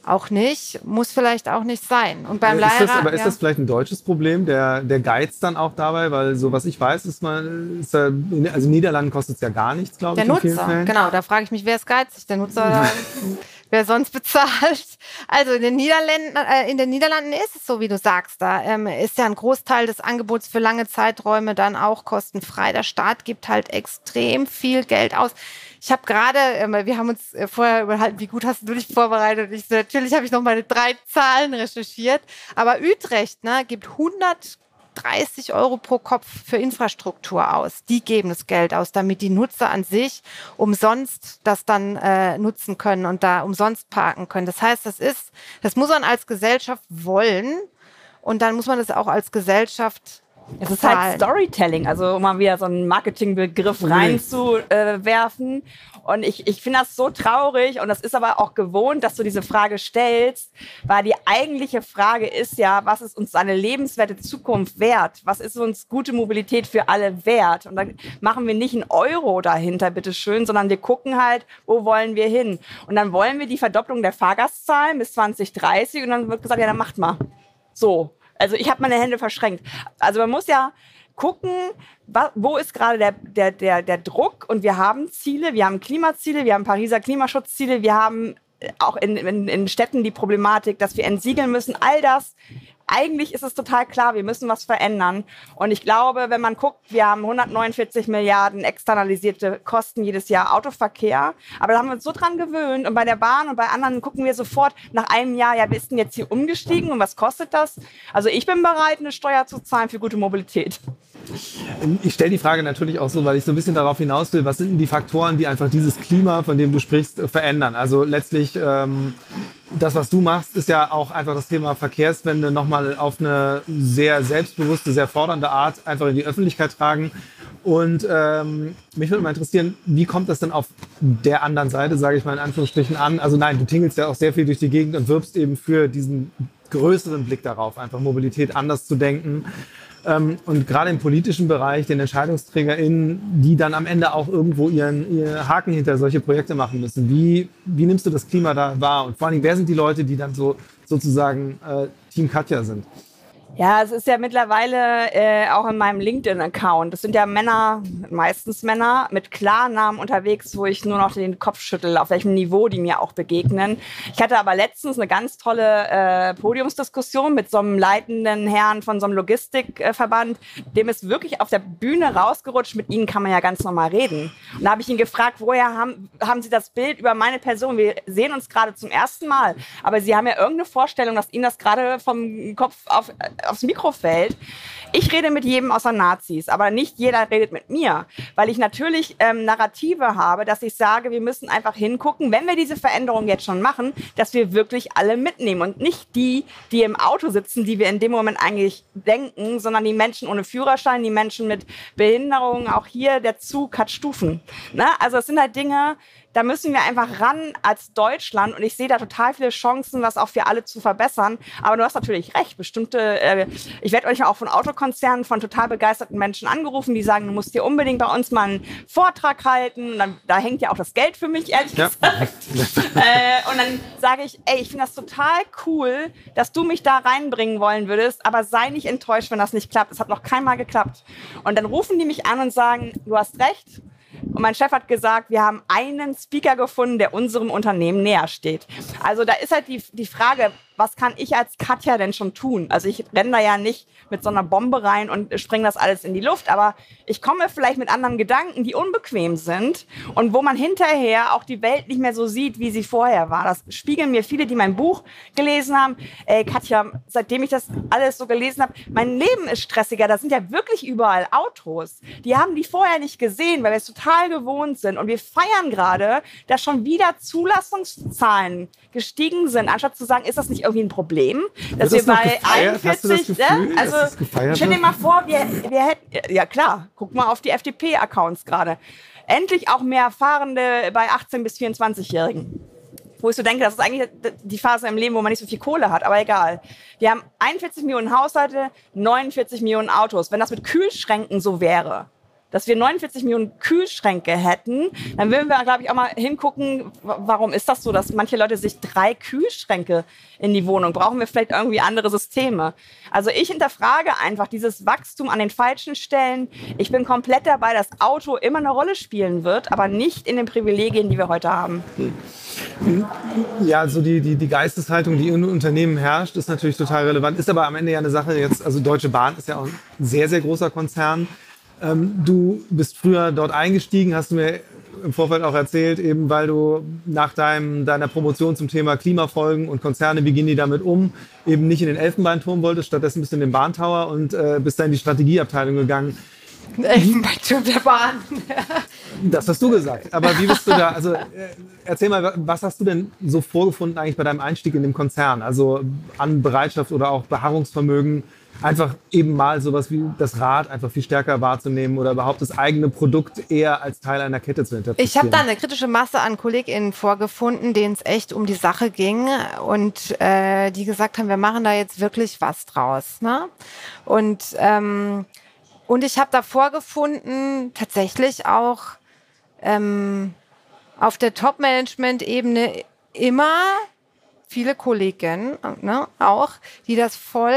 auch nicht, muss vielleicht auch nicht sein. Und beim ist Leihrad, das, aber ja. ist das vielleicht ein deutsches Problem, der, der Geiz dann auch dabei? Weil so was ich weiß, ist man, ist da, also in Niederlanden kostet es ja gar nichts, glaube ich. Der Nutzer, genau, da frage ich mich, wer ist geizig? Der Nutzer wer sonst bezahlt. Also in den Niederlanden, äh, in den Niederlanden ist es so, wie du sagst. Da ähm, ist ja ein Großteil des Angebots für lange Zeiträume dann auch kostenfrei. Der Staat gibt halt extrem viel Geld aus. Ich habe gerade, äh, wir haben uns äh, vorher überhalten, wie gut hast du dich vorbereitet? Ich natürlich habe ich noch meine drei Zahlen recherchiert. Aber Utrecht ne, gibt 100 30 Euro pro Kopf für Infrastruktur aus. Die geben das Geld aus, damit die Nutzer an sich umsonst das dann äh, nutzen können und da umsonst parken können. Das heißt, das ist, das muss man als Gesellschaft wollen und dann muss man das auch als Gesellschaft es ist halt Storytelling, also um mal wieder so einen Marketingbegriff reinzuwerfen. Und ich, ich finde das so traurig und das ist aber auch gewohnt, dass du diese Frage stellst, weil die eigentliche Frage ist ja, was ist uns eine lebenswerte Zukunft wert? Was ist uns gute Mobilität für alle wert? Und dann machen wir nicht einen Euro dahinter, bitteschön, sondern wir gucken halt, wo wollen wir hin? Und dann wollen wir die Verdopplung der Fahrgastzahlen bis 2030 und dann wird gesagt, ja, dann macht mal. So. Also ich habe meine Hände verschränkt. Also man muss ja gucken, wo ist gerade der, der, der, der Druck und wir haben Ziele, wir haben Klimaziele, wir haben Pariser Klimaschutzziele, wir haben äh, auch in, in, in Städten die Problematik, dass wir entsiegeln müssen. All das eigentlich ist es total klar, wir müssen was verändern. Und ich glaube, wenn man guckt, wir haben 149 Milliarden externalisierte Kosten jedes Jahr Autoverkehr. Aber da haben wir uns so dran gewöhnt. Und bei der Bahn und bei anderen gucken wir sofort nach einem Jahr, ja, wir denn jetzt hier umgestiegen und was kostet das? Also ich bin bereit, eine Steuer zu zahlen für gute Mobilität. Ich stelle die Frage natürlich auch so, weil ich so ein bisschen darauf hinaus will, was sind denn die Faktoren, die einfach dieses Klima, von dem du sprichst, verändern? Also letztlich ähm, das, was du machst, ist ja auch einfach das Thema Verkehrswende nochmal auf eine sehr selbstbewusste, sehr fordernde Art einfach in die Öffentlichkeit tragen. Und ähm, mich würde mal interessieren, wie kommt das denn auf der anderen Seite, sage ich mal in Anführungsstrichen, an? Also nein, du tingelst ja auch sehr viel durch die Gegend und wirbst eben für diesen größeren Blick darauf, einfach Mobilität anders zu denken. Ähm, und gerade im politischen Bereich, den EntscheidungsträgerInnen, die dann am Ende auch irgendwo ihren, ihren Haken hinter solche Projekte machen müssen. Wie, wie nimmst du das Klima da wahr? Und vor allem, wer sind die Leute, die dann so sozusagen äh, Team Katja sind? Ja, es ist ja mittlerweile äh, auch in meinem LinkedIn-Account. Das sind ja Männer, meistens Männer mit Klarnamen unterwegs, wo ich nur noch den Kopf schüttel, auf welchem Niveau die mir auch begegnen. Ich hatte aber letztens eine ganz tolle äh, Podiumsdiskussion mit so einem leitenden Herrn von so einem Logistikverband. Dem ist wirklich auf der Bühne rausgerutscht. Mit ihnen kann man ja ganz normal reden. Und da habe ich ihn gefragt, woher haben, haben Sie das Bild über meine Person? Wir sehen uns gerade zum ersten Mal, aber Sie haben ja irgendeine Vorstellung, dass Ihnen das gerade vom Kopf auf aufs Mikro fällt. Ich rede mit jedem außer Nazis, aber nicht jeder redet mit mir, weil ich natürlich ähm, Narrative habe, dass ich sage, wir müssen einfach hingucken, wenn wir diese Veränderung jetzt schon machen, dass wir wirklich alle mitnehmen und nicht die, die im Auto sitzen, die wir in dem Moment eigentlich denken, sondern die Menschen ohne Führerschein, die Menschen mit Behinderungen. Auch hier der Zug hat Stufen. Ne? Also es sind halt Dinge, da müssen wir einfach ran als Deutschland und ich sehe da total viele Chancen, was auch für alle zu verbessern. Aber du hast natürlich recht, bestimmte, äh, ich werde euch auch von Autokonzernen, von total begeisterten Menschen angerufen, die sagen, du musst dir unbedingt bei uns mal einen Vortrag halten. Dann, da hängt ja auch das Geld für mich, ehrlich ja. gesagt. äh, und dann sage ich, ey, ich finde das total cool, dass du mich da reinbringen wollen würdest, aber sei nicht enttäuscht, wenn das nicht klappt. Es hat noch keinmal geklappt. Und dann rufen die mich an und sagen, du hast recht, und mein Chef hat gesagt, wir haben einen Speaker gefunden, der unserem Unternehmen näher steht. Also da ist halt die, die Frage, was kann ich als Katja denn schon tun? Also ich renne da ja nicht mit so einer Bombe rein und springe das alles in die Luft, aber ich komme vielleicht mit anderen Gedanken, die unbequem sind und wo man hinterher auch die Welt nicht mehr so sieht, wie sie vorher war. Das spiegeln mir viele, die mein Buch gelesen haben. Ey, Katja, seitdem ich das alles so gelesen habe, mein Leben ist stressiger. Da sind ja wirklich überall Autos. Die haben die vorher nicht gesehen, weil wir es total gewohnt sind. Und wir feiern gerade, dass schon wieder Zulassungszahlen gestiegen sind, anstatt zu sagen, ist das nicht irgendwie ein Problem, dass das wir bei 41, Gefühl, ne? also stell dir mal vor, wir, wir hätten, ja klar, guck mal auf die FDP-Accounts gerade, endlich auch mehr Fahrende bei 18 bis 24-Jährigen wo ich so denke, das ist eigentlich die Phase im Leben, wo man nicht so viel Kohle hat, aber egal. Wir haben 41 Millionen Haushalte, 49 Millionen Autos. Wenn das mit Kühlschränken so wäre, dass wir 49 Millionen Kühlschränke hätten, dann würden wir, glaube ich, auch mal hingucken, warum ist das so, dass manche Leute sich drei Kühlschränke in die Wohnung brauchen wir vielleicht irgendwie andere Systeme. Also ich hinterfrage einfach dieses Wachstum an den falschen Stellen. Ich bin komplett dabei, dass Auto immer eine Rolle spielen wird, aber nicht in den Privilegien, die wir heute haben. Ja, also die, die, die Geisteshaltung, die in Unternehmen herrscht, ist natürlich total relevant, ist aber am Ende ja eine Sache jetzt, also Deutsche Bahn ist ja auch ein sehr, sehr großer Konzern. Ähm, du bist früher dort eingestiegen, hast du mir im Vorfeld auch erzählt, eben weil du nach deinem, deiner Promotion zum Thema Klimafolgen und Konzerne, wie gehen die damit um, eben nicht in den Elfenbeinturm wolltest, stattdessen bist du in den Bahntower und äh, bist dann in die Strategieabteilung gegangen. Elfenbeinturm der Bahn. das hast du gesagt. Aber wie bist du da? Also äh, erzähl mal, was hast du denn so vorgefunden eigentlich bei deinem Einstieg in dem Konzern? Also an Bereitschaft oder auch Beharrungsvermögen? Einfach eben mal sowas wie das Rad einfach viel stärker wahrzunehmen oder überhaupt das eigene Produkt eher als Teil einer Kette zu interpretieren. Ich habe da eine kritische Masse an KollegInnen vorgefunden, denen es echt um die Sache ging und äh, die gesagt haben, wir machen da jetzt wirklich was draus. Ne? Und, ähm, und ich habe da vorgefunden, tatsächlich auch ähm, auf der Top-Management-Ebene immer viele Kollegen ne, auch, die das voll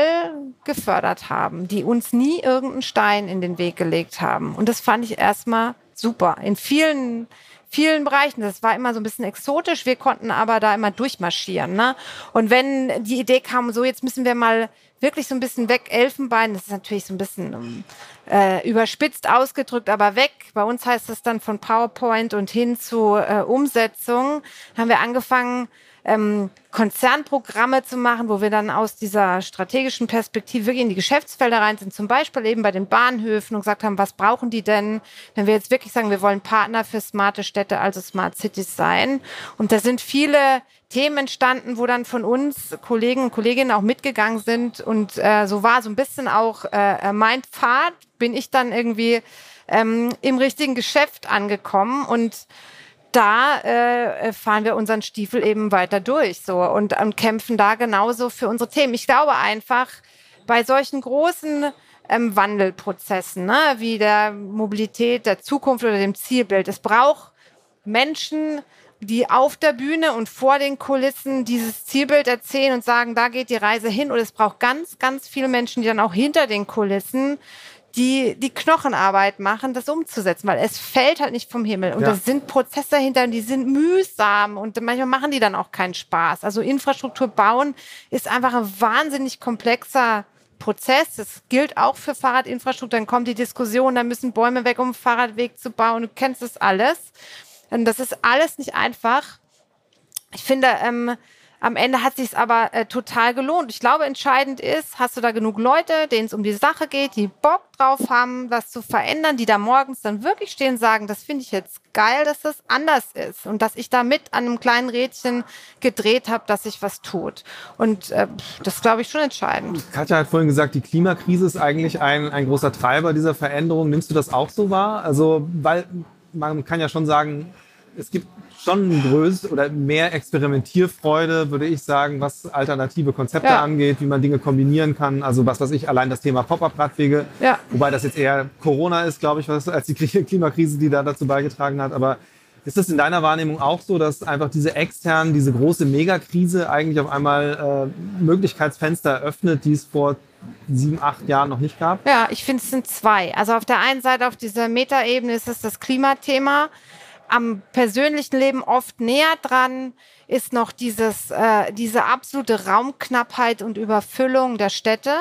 gefördert haben, die uns nie irgendeinen Stein in den Weg gelegt haben. Und das fand ich erstmal super. In vielen vielen Bereichen. Das war immer so ein bisschen exotisch. Wir konnten aber da immer durchmarschieren. Ne? Und wenn die Idee kam, so jetzt müssen wir mal wirklich so ein bisschen weg. Elfenbein, das ist natürlich so ein bisschen äh, überspitzt ausgedrückt, aber weg. Bei uns heißt es dann von PowerPoint und hin zu äh, Umsetzung. Haben wir angefangen, ähm, Konzernprogramme zu machen, wo wir dann aus dieser strategischen Perspektive wirklich in die Geschäftsfelder rein sind, zum Beispiel eben bei den Bahnhöfen und gesagt haben, was brauchen die denn, wenn wir jetzt wirklich sagen, wir wollen Partner für smarte Städte, also Smart Cities sein. Und da sind viele Themen entstanden, wo dann von uns Kollegen und Kolleginnen auch mitgegangen sind. Und äh, so war so ein bisschen auch äh, mein Pfad, bin ich dann irgendwie ähm, im richtigen Geschäft angekommen und da äh, fahren wir unseren Stiefel eben weiter durch so und, und kämpfen da genauso für unsere Themen. Ich glaube einfach, bei solchen großen ähm, Wandelprozessen, ne, wie der Mobilität, der Zukunft oder dem Zielbild, es braucht Menschen, die auf der Bühne und vor den Kulissen dieses Zielbild erzählen und sagen, da geht die Reise hin. Und es braucht ganz, ganz viele Menschen, die dann auch hinter den Kulissen die die Knochenarbeit machen, das umzusetzen, weil es fällt halt nicht vom Himmel. Und ja. das sind Prozesse dahinter und die sind mühsam und manchmal machen die dann auch keinen Spaß. Also Infrastruktur bauen ist einfach ein wahnsinnig komplexer Prozess. Das gilt auch für Fahrradinfrastruktur. Dann kommt die Diskussion, da müssen Bäume weg, um einen Fahrradweg zu bauen. Du kennst das alles. Und das ist alles nicht einfach. Ich finde, ähm, am Ende hat sich aber äh, total gelohnt. Ich glaube, entscheidend ist, hast du da genug Leute, denen es um die Sache geht, die Bock drauf haben, was zu verändern, die da morgens dann wirklich stehen und sagen, das finde ich jetzt geil, dass das anders ist und dass ich da mit an einem kleinen Rädchen gedreht habe, dass sich was tut. Und äh, das glaube ich schon entscheidend. Katja hat vorhin gesagt, die Klimakrise ist eigentlich ein, ein großer Treiber dieser Veränderung. Nimmst du das auch so wahr? Also, weil man kann ja schon sagen, es gibt schon größer oder mehr Experimentierfreude, würde ich sagen, was alternative Konzepte ja. angeht, wie man Dinge kombinieren kann. Also was weiß ich, allein das Thema Pop-up-Radwege, ja. wobei das jetzt eher Corona ist, glaube ich, was, als die Klimakrise, die da dazu beigetragen hat. Aber ist das in deiner Wahrnehmung auch so, dass einfach diese externen, diese große Megakrise eigentlich auf einmal äh, Möglichkeitsfenster eröffnet, die es vor sieben, acht Jahren noch nicht gab? Ja, ich finde, es sind zwei. Also auf der einen Seite, auf dieser Metaebene ist es das Klimathema am persönlichen Leben oft näher dran ist noch dieses, äh, diese absolute Raumknappheit und Überfüllung der Städte.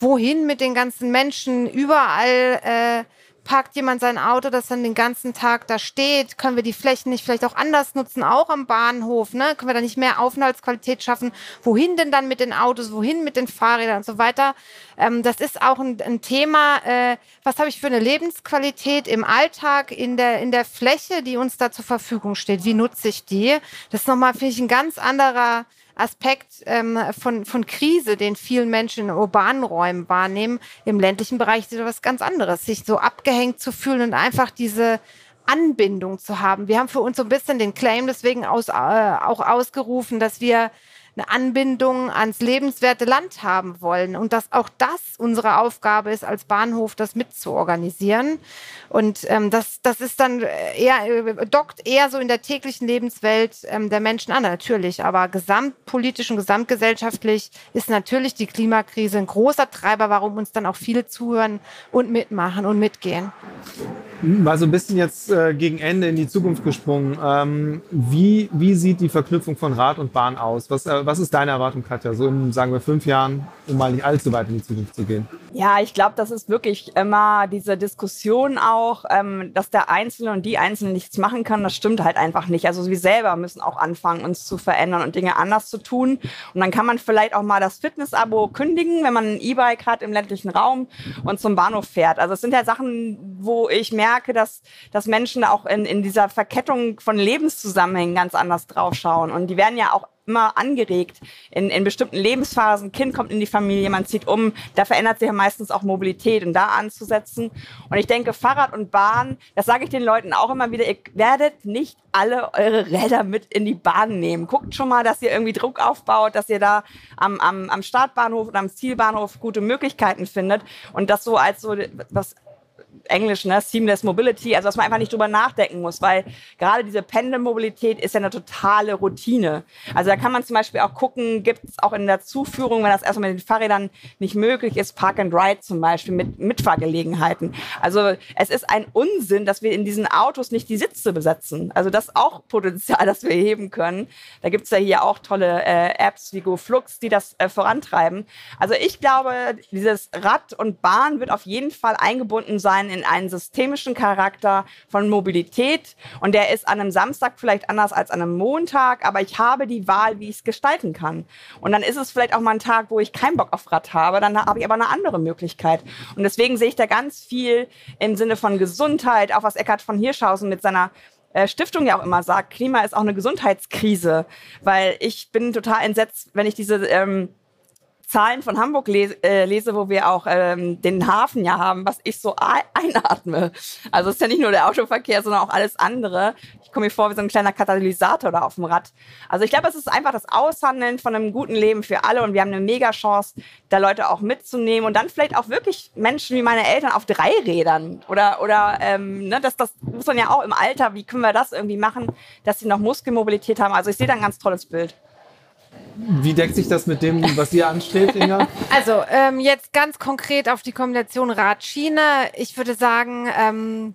Wohin mit den ganzen Menschen überall äh, parkt jemand sein Auto, das dann den ganzen Tag da steht? Können wir die Flächen nicht vielleicht auch anders nutzen, auch am Bahnhof? Ne? Können wir da nicht mehr Aufenthaltsqualität schaffen? Wohin denn dann mit den Autos? Wohin mit den Fahrrädern und so weiter? Ähm, das ist auch ein, ein Thema. Äh, was habe ich für eine Lebensqualität im Alltag, in der, in der Fläche, die uns da zur Verfügung steht? Wie nutze ich die? Das ist nochmal, finde ich, ein ganz anderer Aspekt ähm, von, von Krise, den vielen Menschen in urbanen Räumen wahrnehmen. Im ländlichen Bereich ist das ganz anderes, sich so abgehängt zu fühlen und einfach diese Anbindung zu haben. Wir haben für uns so ein bisschen den Claim deswegen aus, äh, auch ausgerufen, dass wir eine Anbindung ans lebenswerte Land haben wollen und dass auch das unsere Aufgabe ist, als Bahnhof das mitzuorganisieren. Und ähm, das, das ist dann eher, äh, dockt eher so in der täglichen Lebenswelt ähm, der Menschen an, natürlich. Aber gesamtpolitisch und gesamtgesellschaftlich ist natürlich die Klimakrise ein großer Treiber, warum uns dann auch viele zuhören und mitmachen und mitgehen. Mal so ein bisschen jetzt äh, gegen Ende in die Zukunft gesprungen. Ähm, wie, wie sieht die Verknüpfung von Rad und Bahn aus? Was, äh, was ist deine Erwartung, Katja, so in, sagen wir, fünf Jahren, um mal nicht allzu weit in die Zukunft zu gehen? Ja, ich glaube, das ist wirklich immer diese Diskussion auch, ähm, dass der Einzelne und die Einzelne nichts machen kann. Das stimmt halt einfach nicht. Also wir selber müssen auch anfangen, uns zu verändern und Dinge anders zu tun. Und dann kann man vielleicht auch mal das Fitness-Abo kündigen, wenn man ein E-Bike hat im ländlichen Raum und zum Bahnhof fährt. Also es sind ja Sachen, wo ich merke, dass, dass Menschen auch in, in dieser Verkettung von Lebenszusammenhängen ganz anders draufschauen. Und die werden ja auch immer angeregt in, in bestimmten Lebensphasen. Kind kommt in die Familie, man zieht um, da verändert sich ja meistens auch Mobilität und da anzusetzen. Und ich denke, Fahrrad und Bahn, das sage ich den Leuten auch immer wieder, ihr werdet nicht alle eure Räder mit in die Bahn nehmen. Guckt schon mal, dass ihr irgendwie Druck aufbaut, dass ihr da am, am, am Startbahnhof oder am Zielbahnhof gute Möglichkeiten findet und das so als so was Englisch, ne, Seamless Mobility, also dass man einfach nicht drüber nachdenken muss, weil gerade diese Pendelmobilität ist ja eine totale Routine. Also da kann man zum Beispiel auch gucken, gibt es auch in der Zuführung, wenn das erstmal mit den Fahrrädern nicht möglich ist, Park and Ride zum Beispiel mit Mitfahrgelegenheiten. Also es ist ein Unsinn, dass wir in diesen Autos nicht die Sitze besetzen. Also das ist auch Potenzial, das wir heben können. Da gibt es ja hier auch tolle äh, Apps wie GoFlux, die das äh, vorantreiben. Also ich glaube, dieses Rad und Bahn wird auf jeden Fall eingebunden sein in einen systemischen Charakter von Mobilität. Und der ist an einem Samstag vielleicht anders als an einem Montag, aber ich habe die Wahl, wie ich es gestalten kann. Und dann ist es vielleicht auch mal ein Tag, wo ich keinen Bock auf Rad habe, dann habe ich aber eine andere Möglichkeit. Und deswegen sehe ich da ganz viel im Sinne von Gesundheit, auch was Eckhard von Hirschhausen mit seiner äh, Stiftung ja auch immer sagt, Klima ist auch eine Gesundheitskrise, weil ich bin total entsetzt, wenn ich diese ähm, Zahlen von Hamburg lese, äh, lese wo wir auch ähm, den Hafen ja haben, was ich so einatme. Also es ist ja nicht nur der Autoverkehr, sondern auch alles andere. Ich komme mir vor wie so ein kleiner Katalysator da auf dem Rad. Also ich glaube, es ist einfach das Aushandeln von einem guten Leben für alle und wir haben eine mega Chance, da Leute auch mitzunehmen und dann vielleicht auch wirklich Menschen wie meine Eltern auf drei Rädern oder oder ähm, ne, das, das muss man ja auch im Alter, wie können wir das irgendwie machen, dass sie noch Muskelmobilität haben. Also ich sehe da ein ganz tolles Bild. Wie deckt sich das mit dem, was ihr anstrebt, Inga? Also ähm, jetzt ganz konkret auf die Kombination Rad-Schiene. Ich würde sagen, ähm,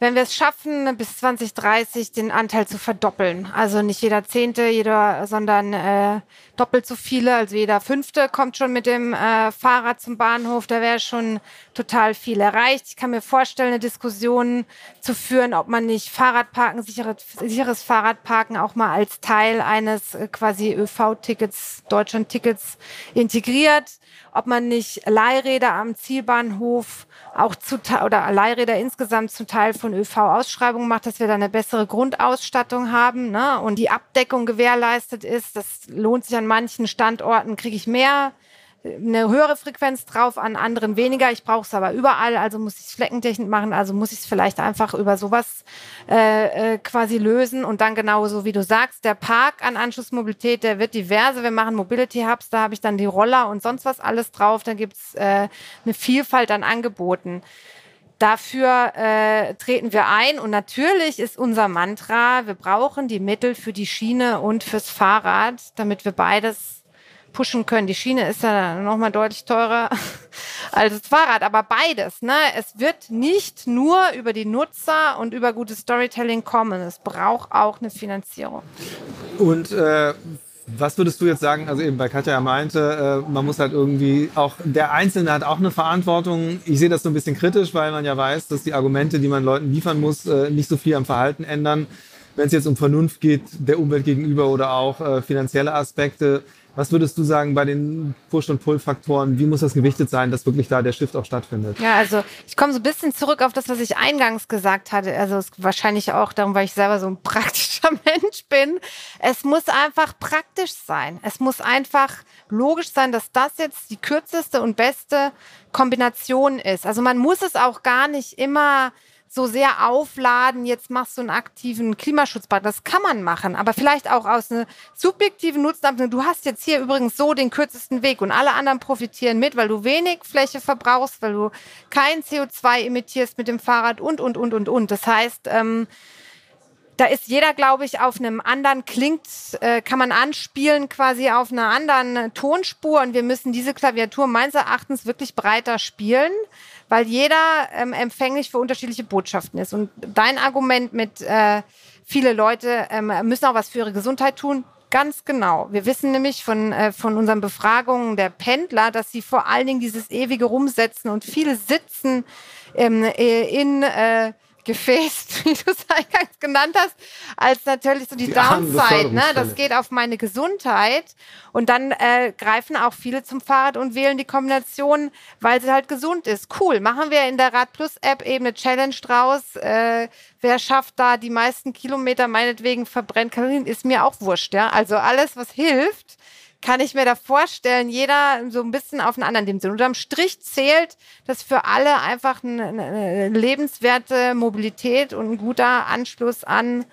wenn wir es schaffen, bis 2030 den Anteil zu verdoppeln, also nicht jeder Zehnte, jeder, sondern äh, doppelt so viele, also jeder Fünfte kommt schon mit dem äh, Fahrrad zum Bahnhof, da wäre schon total viel erreicht. Ich kann mir vorstellen, eine Diskussion zu führen, ob man nicht Fahrradparken, sicheres, sicheres Fahrradparken auch mal als Teil eines äh, quasi ÖV-Tickets, Deutschland-Tickets integriert, ob man nicht Leihräder am Zielbahnhof auch zu oder Leihräder insgesamt zum Teil von ÖV-Ausschreibungen macht, dass wir da eine bessere Grundausstattung haben ne? und die Abdeckung gewährleistet ist. Das lohnt sich an manchen Standorten, kriege ich mehr eine höhere Frequenz drauf, an anderen weniger. Ich brauche es aber überall, also muss ich es fleckentechnisch machen, also muss ich es vielleicht einfach über sowas äh, äh, quasi lösen und dann genauso wie du sagst, der Park an Anschlussmobilität, der wird diverse. Wir machen Mobility Hubs, da habe ich dann die Roller und sonst was alles drauf. Da gibt's äh, eine Vielfalt an Angeboten. Dafür äh, treten wir ein und natürlich ist unser Mantra, wir brauchen die Mittel für die Schiene und fürs Fahrrad, damit wir beides pushen können. Die Schiene ist ja nochmal deutlich teurer als das Fahrrad, aber beides. Ne? Es wird nicht nur über die Nutzer und über gutes Storytelling kommen. Es braucht auch eine Finanzierung. Und äh, was würdest du jetzt sagen? Also eben, weil Katja ja meinte, äh, man muss halt irgendwie auch, der Einzelne hat auch eine Verantwortung. Ich sehe das so ein bisschen kritisch, weil man ja weiß, dass die Argumente, die man Leuten liefern muss, äh, nicht so viel am Verhalten ändern. Wenn es jetzt um Vernunft geht, der Umwelt gegenüber oder auch äh, finanzielle Aspekte, was würdest du sagen bei den Push- und Pull-Faktoren? Wie muss das gewichtet sein, dass wirklich da der Shift auch stattfindet? Ja, also ich komme so ein bisschen zurück auf das, was ich eingangs gesagt hatte. Also wahrscheinlich auch darum, weil ich selber so ein praktischer Mensch bin. Es muss einfach praktisch sein. Es muss einfach logisch sein, dass das jetzt die kürzeste und beste Kombination ist. Also man muss es auch gar nicht immer so sehr aufladen, jetzt machst du einen aktiven Klimaschutzbad. Das kann man machen, aber vielleicht auch aus einer subjektiven Nutzen. Du hast jetzt hier übrigens so den kürzesten Weg und alle anderen profitieren mit, weil du wenig Fläche verbrauchst, weil du kein CO2 emittierst mit dem Fahrrad und, und, und, und, und. Das heißt, ähm, da ist jeder, glaube ich, auf einem anderen klingt, äh, kann man anspielen quasi auf einer anderen Tonspur und wir müssen diese Klaviatur meines Erachtens wirklich breiter spielen weil jeder ähm, empfänglich für unterschiedliche Botschaften ist. Und dein Argument mit äh, viele Leute ähm, müssen auch was für ihre Gesundheit tun, Ganz genau. Wir wissen nämlich von, äh, von unseren Befragungen der Pendler, dass sie vor allen Dingen dieses ewige Rumsetzen und viele sitzen ähm, äh, in äh, Gefäß, wie du es eingangs genannt hast, als natürlich so die, die Downside. Ne? Das geht auf meine Gesundheit. Und dann äh, greifen auch viele zum Fahrrad und wählen die Kombination, weil sie halt gesund ist. Cool. Machen wir in der Rad Plus App eben eine Challenge draus. Äh, wer schafft da die meisten Kilometer meinetwegen verbrennt Kalorien, ist mir auch wurscht. Ja? Also alles, was hilft kann ich mir da vorstellen, jeder so ein bisschen auf einen anderen dem Sinn. Unterm Strich zählt, dass für alle einfach eine, eine lebenswerte Mobilität und ein guter Anschluss an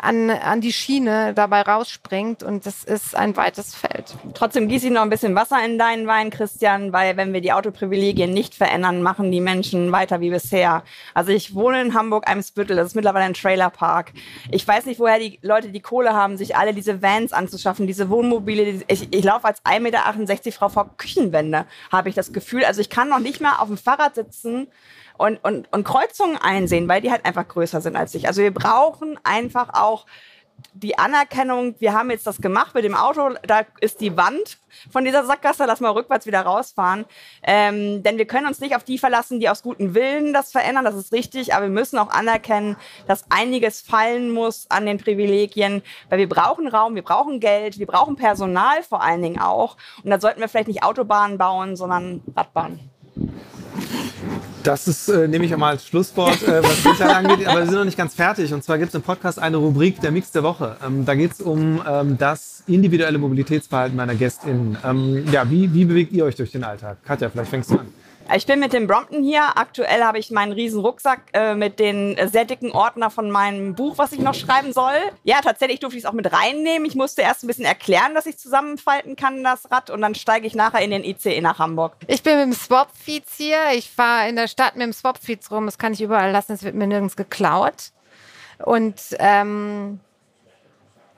an, an die Schiene dabei rausspringt und das ist ein weites Feld. Trotzdem gieße ich noch ein bisschen Wasser in deinen Wein, Christian, weil wenn wir die Autoprivilegien nicht verändern, machen die Menschen weiter wie bisher. Also ich wohne in Hamburg-Eimsbüttel, das ist mittlerweile ein Trailerpark. Ich weiß nicht, woher die Leute die Kohle haben, sich alle diese Vans anzuschaffen, diese Wohnmobile. Ich, ich laufe als 1,68 Meter Frau vor Küchenwände, habe ich das Gefühl. Also ich kann noch nicht mal auf dem Fahrrad sitzen und, und, und Kreuzungen einsehen, weil die halt einfach größer sind als ich. Also wir brauchen einfach auch die Anerkennung, wir haben jetzt das gemacht mit dem Auto, da ist die Wand von dieser Sackgasse, lass mal rückwärts wieder rausfahren. Ähm, denn wir können uns nicht auf die verlassen, die aus gutem Willen das verändern, das ist richtig, aber wir müssen auch anerkennen, dass einiges fallen muss an den Privilegien, weil wir brauchen Raum, wir brauchen Geld, wir brauchen Personal vor allen Dingen auch. Und da sollten wir vielleicht nicht Autobahnen bauen, sondern Radbahnen. Das ist, äh, nehme ich einmal als Schlusswort, äh, was Sicherheit angeht. Aber wir sind noch nicht ganz fertig. Und zwar gibt es im Podcast eine Rubrik, der Mix der Woche. Ähm, da geht es um ähm, das individuelle Mobilitätsverhalten meiner GästInnen. Ähm, ja, wie, wie bewegt ihr euch durch den Alltag? Katja, vielleicht fängst du an. Ich bin mit dem Brompton hier. Aktuell habe ich meinen riesen Rucksack äh, mit den sehr dicken Ordner von meinem Buch, was ich noch schreiben soll. Ja, tatsächlich durfte ich es auch mit reinnehmen. Ich musste erst ein bisschen erklären, dass ich zusammenfalten kann, das Rad. Und dann steige ich nachher in den ICE nach Hamburg. Ich bin mit dem Swapfeeds hier. Ich fahre in der Stadt mit dem Swapfeeds rum. Das kann ich überall lassen. Es wird mir nirgends geklaut. Und ähm,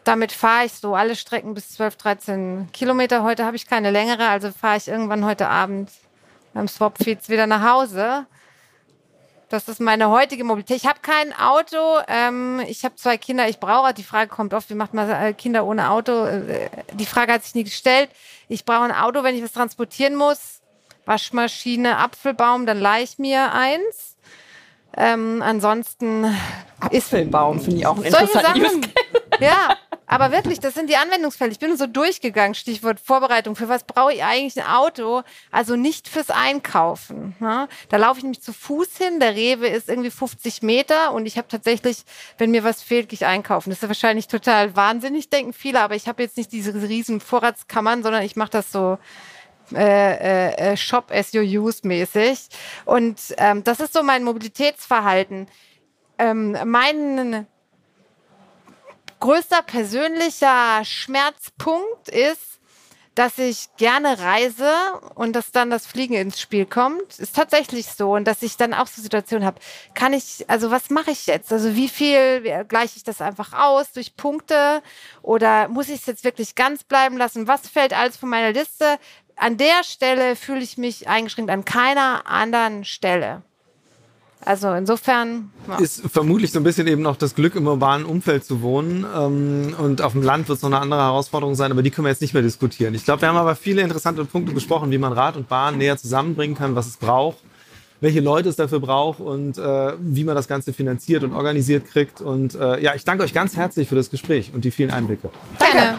damit fahre ich so alle Strecken bis 12, 13 Kilometer. Heute habe ich keine längere, also fahre ich irgendwann heute Abend beim Swapfeeds wieder nach Hause. Das ist meine heutige Mobilität. Ich habe kein Auto. Ähm, ich habe zwei Kinder. Ich brauche. Die Frage kommt oft, wie macht man äh, Kinder ohne Auto? Äh, die Frage hat sich nie gestellt. Ich brauche ein Auto, wenn ich was transportieren muss. Waschmaschine, Apfelbaum, dann leih ich mir eins. Ähm, ansonsten Apfelbaum finde ich auch ein interessantes Ja, aber wirklich, das sind die Anwendungsfälle. Ich bin so durchgegangen, Stichwort Vorbereitung. Für was brauche ich eigentlich ein Auto? Also nicht fürs Einkaufen. Ne? Da laufe ich nämlich zu Fuß hin. Der Rewe ist irgendwie 50 Meter und ich habe tatsächlich, wenn mir was fehlt, gehe ich einkaufen. Das ist wahrscheinlich total wahnsinnig, denken viele, aber ich habe jetzt nicht diese riesen Vorratskammern, sondern ich mache das so äh, äh, äh, Shop as you use mäßig. Und ähm, das ist so mein Mobilitätsverhalten. Ähm, mein größter persönlicher Schmerzpunkt ist, dass ich gerne reise und dass dann das Fliegen ins Spiel kommt, ist tatsächlich so und dass ich dann auch so Situationen habe. Kann ich, also was mache ich jetzt? Also wie viel gleiche ich das einfach aus durch Punkte oder muss ich es jetzt wirklich ganz bleiben lassen? Was fällt alles von meiner Liste? An der Stelle fühle ich mich eingeschränkt, an keiner anderen Stelle. Also insofern. Ja. Ist vermutlich so ein bisschen eben noch das Glück, im urbanen Umfeld zu wohnen. Ähm, und auf dem Land wird es noch eine andere Herausforderung sein, aber die können wir jetzt nicht mehr diskutieren. Ich glaube, wir haben aber viele interessante Punkte besprochen, wie man Rad und Bahn näher zusammenbringen kann, was es braucht, welche Leute es dafür braucht und äh, wie man das Ganze finanziert und organisiert kriegt. Und äh, ja, ich danke euch ganz herzlich für das Gespräch und die vielen Einblicke. Danke.